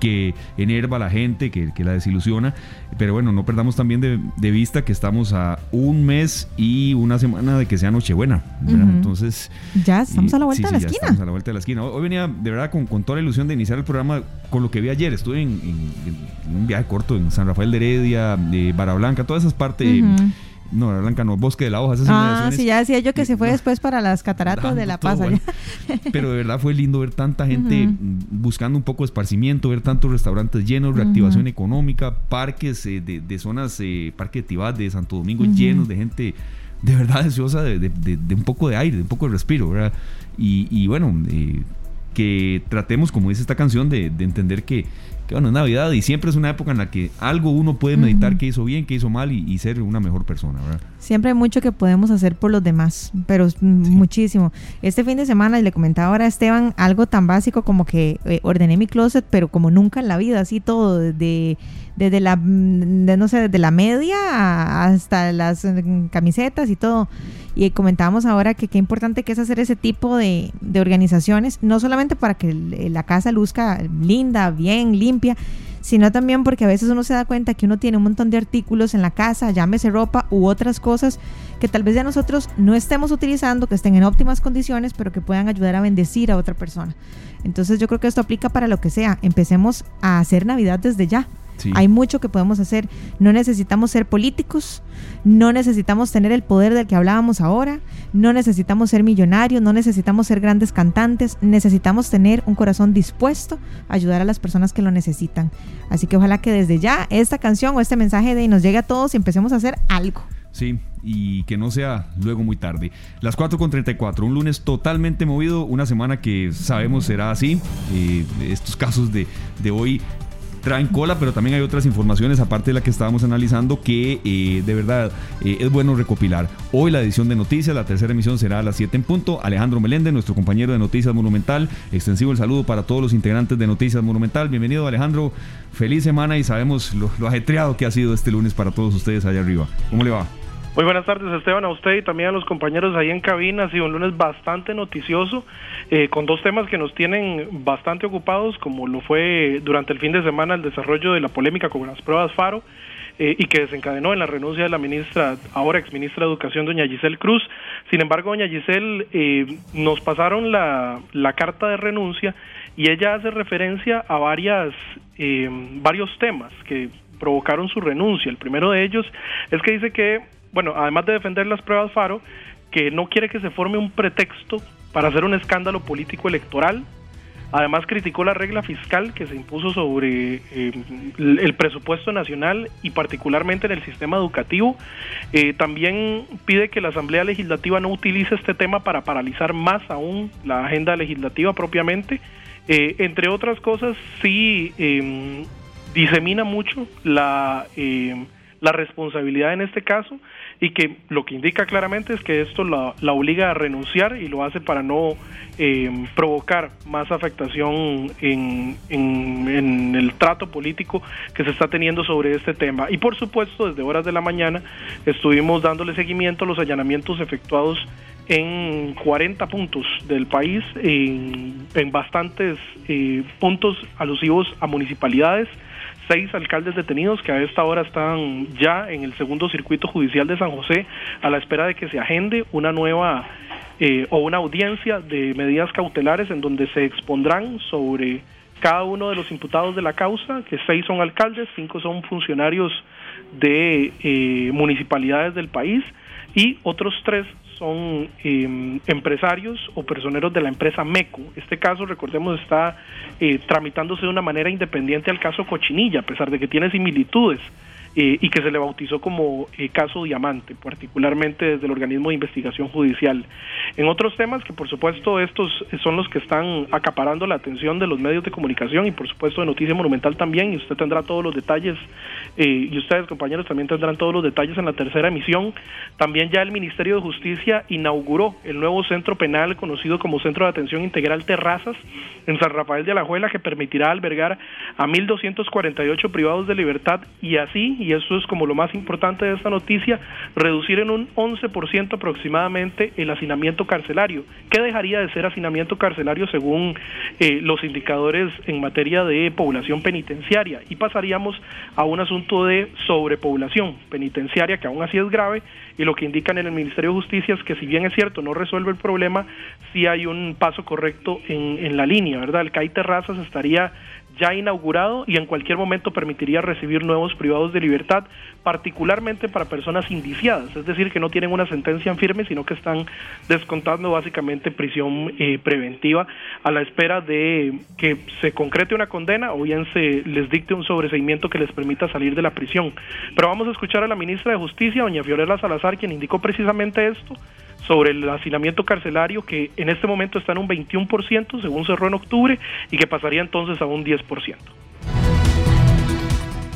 que, enerva a la gente, que, la desilusiona. Pero bueno, no perdamos también de, vista que estamos a un mes y una semana de que sea Nochebuena. Entonces. Ya estamos a la vuelta de la esquina. Estamos a la vuelta de la esquina. Hoy, venía de verdad con, con, toda la ilusión de iniciar el programa con lo que vi ayer. Estuve en, un viaje corto en San Rafael de Heredia, de Barra Blanca, todas esas partes. No, Blanca no, Bosque de la Hoja. ah, sí, ya decía yo que se fue después para las cataratas de La Paz. Pero de verdad fue lindo ver tanta gente buscando un poco de esparcimiento, ver tantos restaurantes llenos, reactivación económica, parques eh, de, zonas, eh, Parque de Tibás, de Santo Domingo, llenos de gente de verdad deseosa de, un poco de aire, de un poco de respiro, ¿verdad? Y, bueno, eh, que tratemos, como dice esta canción, de entender que bueno, es Navidad y siempre es una época en la que algo uno puede meditar que hizo bien, que hizo mal y, ser una mejor persona, ¿verdad? Siempre hay mucho que podemos hacer por los demás, pero muchísimo. Este fin de semana le comentaba ahora a Esteban algo tan básico como que eh, ordené mi closet, pero como nunca en la vida, así todo, desde, desde la, no sé, desde la media hasta las mm, camisetas y todo. Y comentábamos ahora que qué importante que es hacer ese tipo de, de organizaciones, no solamente para que la casa luzca linda, bien, limpia, sino también porque a veces uno se da cuenta que uno tiene un montón de artículos en la casa, llámese ropa u otras cosas que tal vez ya nosotros no estemos utilizando, que estén en óptimas condiciones, pero que puedan ayudar a bendecir a otra persona. Entonces yo creo que esto aplica para lo que sea. Empecemos a hacer Navidad desde ya. Hay mucho que podemos hacer. No necesitamos ser políticos, no necesitamos tener el poder del que hablábamos ahora, no necesitamos ser millonarios, no necesitamos ser grandes cantantes, necesitamos tener un corazón dispuesto a ayudar a las personas que lo necesitan. Así que ojalá que desde ya esta canción o este mensaje de nos llegue a todos y empecemos a hacer algo. Sí, y que no sea luego muy tarde. Las 4.34, un lunes totalmente movido, una semana que sabemos será así. Eh, estos casos de, de hoy traen cola, pero también hay otras informaciones, aparte de la que estábamos analizando, que eh, de verdad eh, es bueno recopilar. Hoy la edición de noticias, la tercera emisión será a las 7 en punto. Alejandro Meléndez, nuestro compañero de Noticias Monumental. Extensivo el saludo para todos los integrantes de Noticias Monumental. Bienvenido, Alejandro. Feliz semana y sabemos lo, lo ajetreado que ha sido este lunes para todos ustedes allá arriba. ¿Cómo le va? Muy buenas tardes Esteban, a usted y también a los compañeros ahí en cabina. Ha sido un lunes bastante noticioso, eh, con dos temas que nos tienen bastante ocupados, como lo fue durante el fin de semana el desarrollo de la polémica con las pruebas FARO. Eh, y que desencadenó en la renuncia de la ministra, ahora ex ministra de Educación, doña Giselle Cruz. Sin embargo, doña Giselle eh, nos pasaron la, la, carta de renuncia y ella hace referencia a varias, varios temas que provocaron su renuncia. El primero de ellos es que dice que bueno, además de defender las pruebas Faro, que no quiere que se forme un pretexto para hacer un escándalo político electoral. Además criticó la regla fiscal que se impuso sobre eh, el presupuesto nacional y particularmente en el sistema educativo. Eh, también pide que la Asamblea Legislativa no utilice este tema para paralizar más aún la agenda legislativa propiamente. Eh, entre otras cosas, sí em, disemina mucho la, la responsabilidad en este caso y que lo que indica claramente es que esto la, obliga a renunciar y lo hace para no eh, provocar más afectación en, el trato político que se está teniendo sobre este tema. Y por supuesto, desde horas de la mañana estuvimos dándole seguimiento a los allanamientos efectuados en 40 puntos del país, en, en bastantes eh, puntos alusivos a municipalidades seis alcaldes detenidos que a esta hora están ya en el segundo circuito judicial de San José a la espera de que se agende una nueva eh, o una audiencia de medidas cautelares en donde se expondrán sobre cada uno de los imputados de la causa, que seis son alcaldes, cinco son funcionarios de eh, municipalidades del país y otros tres son em, empresarios o personeros de la empresa MECO. Este caso, recordemos, está eh, tramitándose de una manera independiente al caso Cochinilla, a pesar de que tiene similitudes. Eh, y que se le bautizó como eh, caso Diamante, particularmente desde el organismo de investigación judicial. En otros temas, que por supuesto estos son los que están acaparando la atención de los medios de comunicación y por supuesto de Noticia Monumental también, y usted tendrá todos los detalles, eh, y ustedes compañeros también tendrán todos los detalles en la tercera emisión. También ya el Ministerio de Justicia inauguró el nuevo centro penal conocido como Centro de Atención Integral Terrazas en San Rafael de Alajuela que permitirá albergar a 1.248 privados de libertad y así y eso es como lo más importante de esta noticia, reducir en un 11% aproximadamente el hacinamiento carcelario. ¿Qué dejaría de ser hacinamiento carcelario según eh, los indicadores en materia de población penitenciaria? Y pasaríamos a un asunto de sobrepoblación penitenciaria, que aún así es grave, y lo que indican en el Ministerio de Justicia es que si bien es cierto, no resuelve el problema, sí hay un paso correcto en, en la línea, ¿verdad? El CAI Terrazas estaría ya inaugurado y en cualquier momento permitiría recibir nuevos privados de libertad, particularmente para personas indiciadas, es decir, que no tienen una sentencia en firme, sino que están descontando básicamente prisión eh, preventiva a la espera de que se concrete una condena o bien se les dicte un sobreseimiento que les permita salir de la prisión. Pero vamos a escuchar a la ministra de Justicia, doña Fiorella Salazar, quien indicó precisamente esto sobre el hacinamiento carcelario que en este momento está en un 21% según cerró en octubre y que pasaría entonces a un 10%.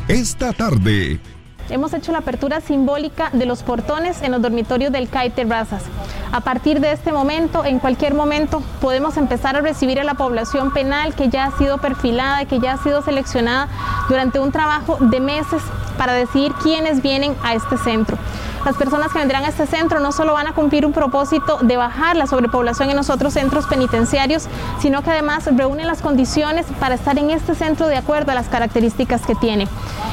Esta tarde. Hemos hecho la apertura simbólica de los portones en los dormitorios del CAI Terrazas. A partir de este momento, en cualquier momento, podemos empezar a recibir a la población penal que ya ha sido perfilada, que ya ha sido seleccionada durante un trabajo de meses para decidir quiénes vienen a este centro. Las personas que vendrán a este centro no solo van a cumplir un propósito de bajar la sobrepoblación en los otros centros penitenciarios, sino que además reúnen las condiciones para estar en este centro de acuerdo a las características que tiene.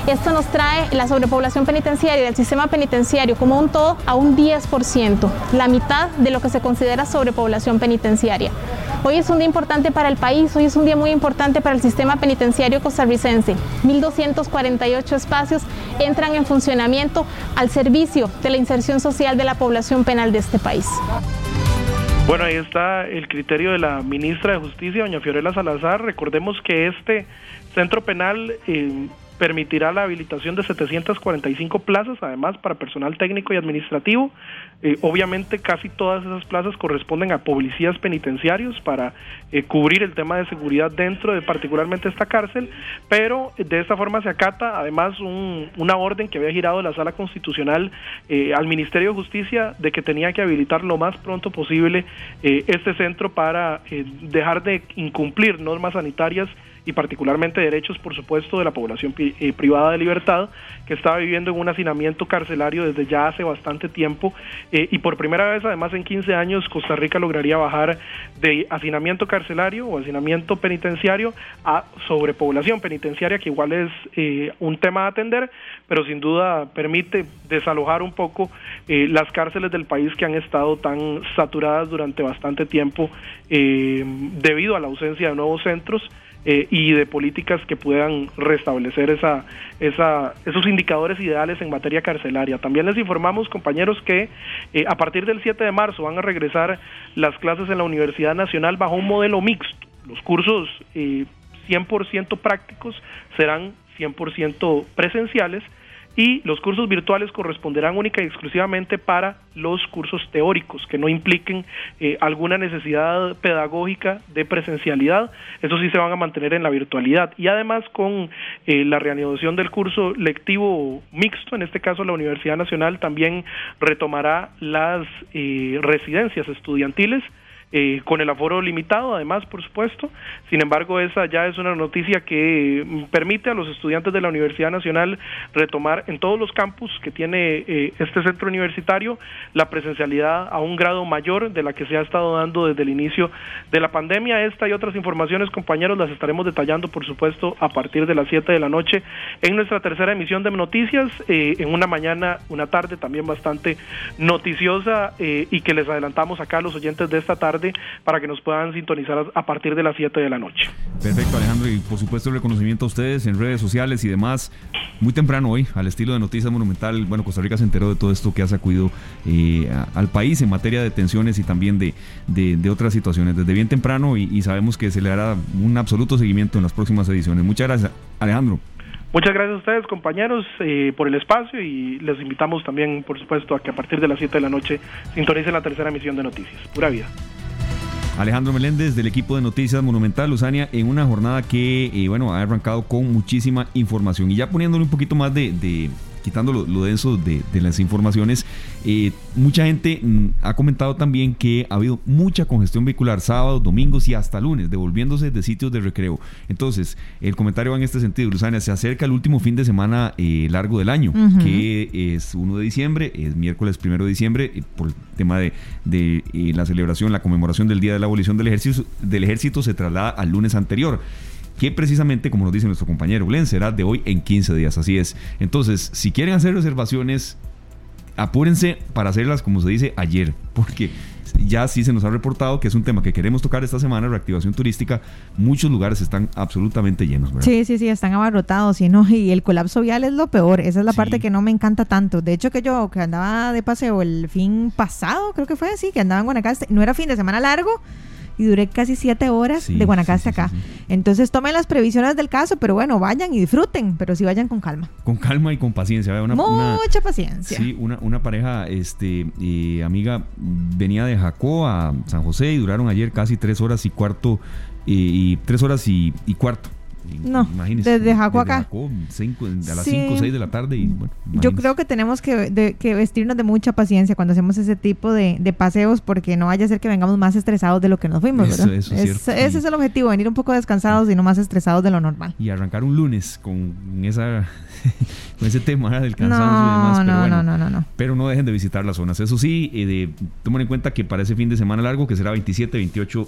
Esto nos trae la sobrepoblación penitenciaria del sistema penitenciario como un todo a un 10%, la mitad de lo que se considera sobrepoblación penitenciaria. Hoy es un día importante para el país, hoy es un día muy importante para el sistema penitenciario costarricense. 1.248 espacios entran en funcionamiento al servicio de la inserción social de la población penal de este país. Bueno, ahí está el criterio de la ministra de Justicia, doña Fiorella Salazar. Recordemos que este centro penal eh, permitirá la habilitación de 745 plazas, además para personal técnico y administrativo. Eh, obviamente casi todas esas plazas corresponden a policías penitenciarios para eh, cubrir el tema de seguridad dentro de particularmente esta cárcel, pero de esta forma se acata además una orden que había girado la sala constitucional eh, al Ministerio de Justicia de que tenía que habilitar lo más pronto posible este centro para dejar de incumplir normas sanitarias y particularmente derechos, por supuesto, de la población eh, privada de libertad, que estaba viviendo en un hacinamiento carcelario desde ya hace bastante tiempo eh, y por primera vez, además, en 15 años, Costa Rica lograría bajar de hacinamiento carcelario o hacinamiento penitenciario a sobrepoblación penitenciaria, que igual es eh, un tema a atender, pero sin duda permite desalojar un poco las cárceles del país que han estado tan saturadas durante bastante tiempo debido a la ausencia de nuevos centros eh, y de políticas que puedan restablecer esa, esa, esos indicadores ideales en materia carcelaria. También les informamos, compañeros, que eh, a partir del 7 de marzo van a regresar las clases en la Universidad Nacional bajo un modelo mixto. Los cursos eh, 100% prácticos serán 100% presenciales y los cursos virtuales corresponderán única y exclusivamente para los cursos teóricos que no impliquen eh, alguna necesidad pedagógica de presencialidad. Eso sí se van a mantener en la virtualidad. Y además con eh, la reanudación del curso lectivo mixto, en este caso la Universidad Nacional también retomará las eh, residencias estudiantiles eh, con el aforo limitado, además, por supuesto. Sin embargo, esa ya es una noticia que mm, permite a los estudiantes de la Universidad Nacional retomar en todos los campus que tiene eh, este centro universitario la presencialidad a un grado mayor de la que se ha estado dando desde el inicio de la pandemia. Esta y otras informaciones, compañeros, las estaremos detallando, por supuesto, a partir de las 7 de la noche en nuestra tercera emisión de noticias, eh, en una mañana, una tarde también bastante noticiosa y que les adelantamos acá a los oyentes de esta tarde para que nos puedan sintonizar a partir de las 7 de la noche. Perfecto, Alejandro, y por supuesto el reconocimiento a ustedes en redes sociales y demás. Muy temprano hoy, al estilo de Noticias Monumental, bueno, Costa Rica se enteró de todo esto que ha sacudido eh, al país en materia de tensiones y también de, de, otras situaciones desde bien temprano y, y sabemos que se le hará un absoluto seguimiento en las próximas ediciones. Muchas gracias, Alejandro. Muchas gracias a ustedes, compañeros, eh, por el espacio y les invitamos también, por supuesto, a que a partir de las 7 de la noche sintonicen la tercera emisión de Noticias. Pura vida. Alejandro Meléndez del equipo de Noticias Monumental. Luzania en una jornada que eh, bueno ha arrancado con muchísima información. Y ya poniéndole un poquito más de, quitando lo, denso de, las informaciones, eh, mucha gente mm, ha comentado también que ha habido mucha congestión vehicular sábados, domingos y hasta lunes, devolviéndose de sitios de recreo. Entonces, el comentario va en este sentido, Luzania, se acerca el último fin de semana eh, largo del año, que es 1 de diciembre, es miércoles 1 de diciembre, eh, por el tema de, la celebración, la conmemoración del Día de la Abolición del Ejército, del ejército se traslada al lunes anterior que precisamente, como nos dice nuestro compañero Glenn, será de hoy en 15 días. Así es. Entonces, si quieren hacer reservaciones, apúrense para hacerlas, como se dice, ayer, porque ya sí se nos ha reportado que es un tema que queremos tocar esta semana, reactivación turística. Muchos lugares están absolutamente llenos, ¿verdad? Sí, sí, sí, están abarrotados y, no, y el colapso vial es lo peor. Esa es la parte que no me encanta tanto. De hecho, que yo que andaba de paseo el fin pasado, creo que fue así, que andaba en Guanacaste, no era fin de semana largo y duré casi siete horas de Guanacaste acá. Entonces tomen las previsiones del caso, pero bueno, vayan y disfruten, pero sí vayan con calma. Con calma y con paciencia. Mucha paciencia. Sí, una, una pareja, este, eh, amiga, venía de Jacó a San José y duraron ayer casi tres horas y cuarto, y tres horas y, y cuarto no, desde Jaco acá. a las 5 o 6 de la tarde. Y, bueno, Yo creo que tenemos que, que, vestirnos de mucha paciencia cuando hacemos ese tipo de, paseos porque no vaya a ser que vengamos más estresados de lo que nos fuimos, ¿verdad? Eso, es ese es el objetivo, venir un poco descansados y no más estresados de lo normal. Y arrancar un lunes con esa con ese tema del cansancio y demás. Pero no, no, no, no, Pero no dejen de visitar las zonas. Eso sí, eh, tomen en cuenta que para ese fin de semana largo, que será 27, 28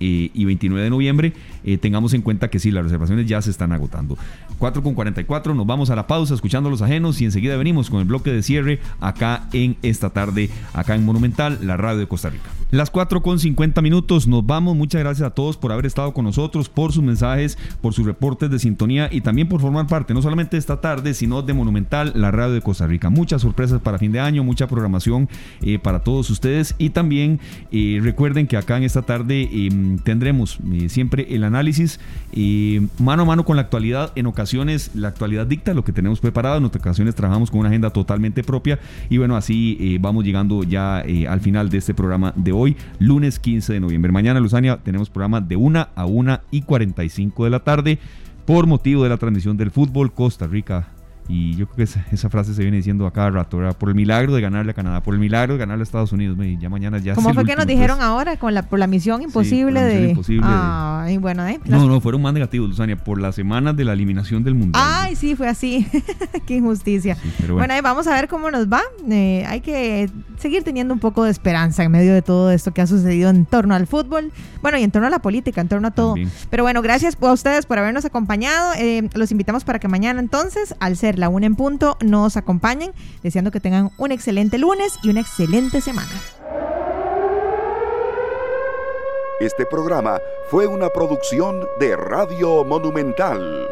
eh, y 29 de noviembre, eh, tengamos en cuenta que sí, las reservaciones ya se están agotando. 4 con 44, nos vamos a la pausa escuchando los ajenos y enseguida venimos con el bloque de cierre acá en esta tarde, acá en Monumental, la radio de Costa Rica. Las 4 con 50 minutos, nos vamos. Muchas gracias a todos por haber estado con nosotros, por sus mensajes, por sus reportes de sintonía y también por formar parte, no solamente esta tarde, sino de Monumental, la radio de Costa Rica. Muchas sorpresas para fin de año, mucha programación eh, para todos ustedes y también recuerden que acá en esta tarde em, tendremos eh, siempre el análisis eh, mano a mano con la actualidad. En ocasiones la actualidad dicta lo que tenemos preparado, en otras ocasiones trabajamos con una agenda totalmente propia y bueno, así eh, vamos llegando ya al final de este programa de hoy, lunes 15 de noviembre. Mañana, Luzania, tenemos programa de 1 a 1 y 45 de la tarde por motivo de la transmisión del fútbol Costa Rica y yo creo que esa, frase se viene diciendo a cada rato, Por el milagro de ganarle a Canadá, por el milagro de ganarle a Estados Unidos, ya mañana ya ¿Cómo fue que nos dijeron ahora con la, por la misión imposible de... Ay, bueno, ¿eh? No, no, fueron más negativos, Luzania, por las semanas de la eliminación del Mundial. Ay, sí, fue así. Qué injusticia. bueno. vamos a ver cómo nos va. Eh, hay que seguir teniendo un poco de esperanza en medio de todo esto que ha sucedido en torno al fútbol, bueno, y en torno a la política, en torno a todo. Pero bueno, gracias a ustedes por habernos acompañado. Eh, los invitamos para que mañana entonces, al la una en punto, nos acompañen, deseando que tengan un excelente lunes y una excelente semana. Este programa fue una producción de Radio Monumental.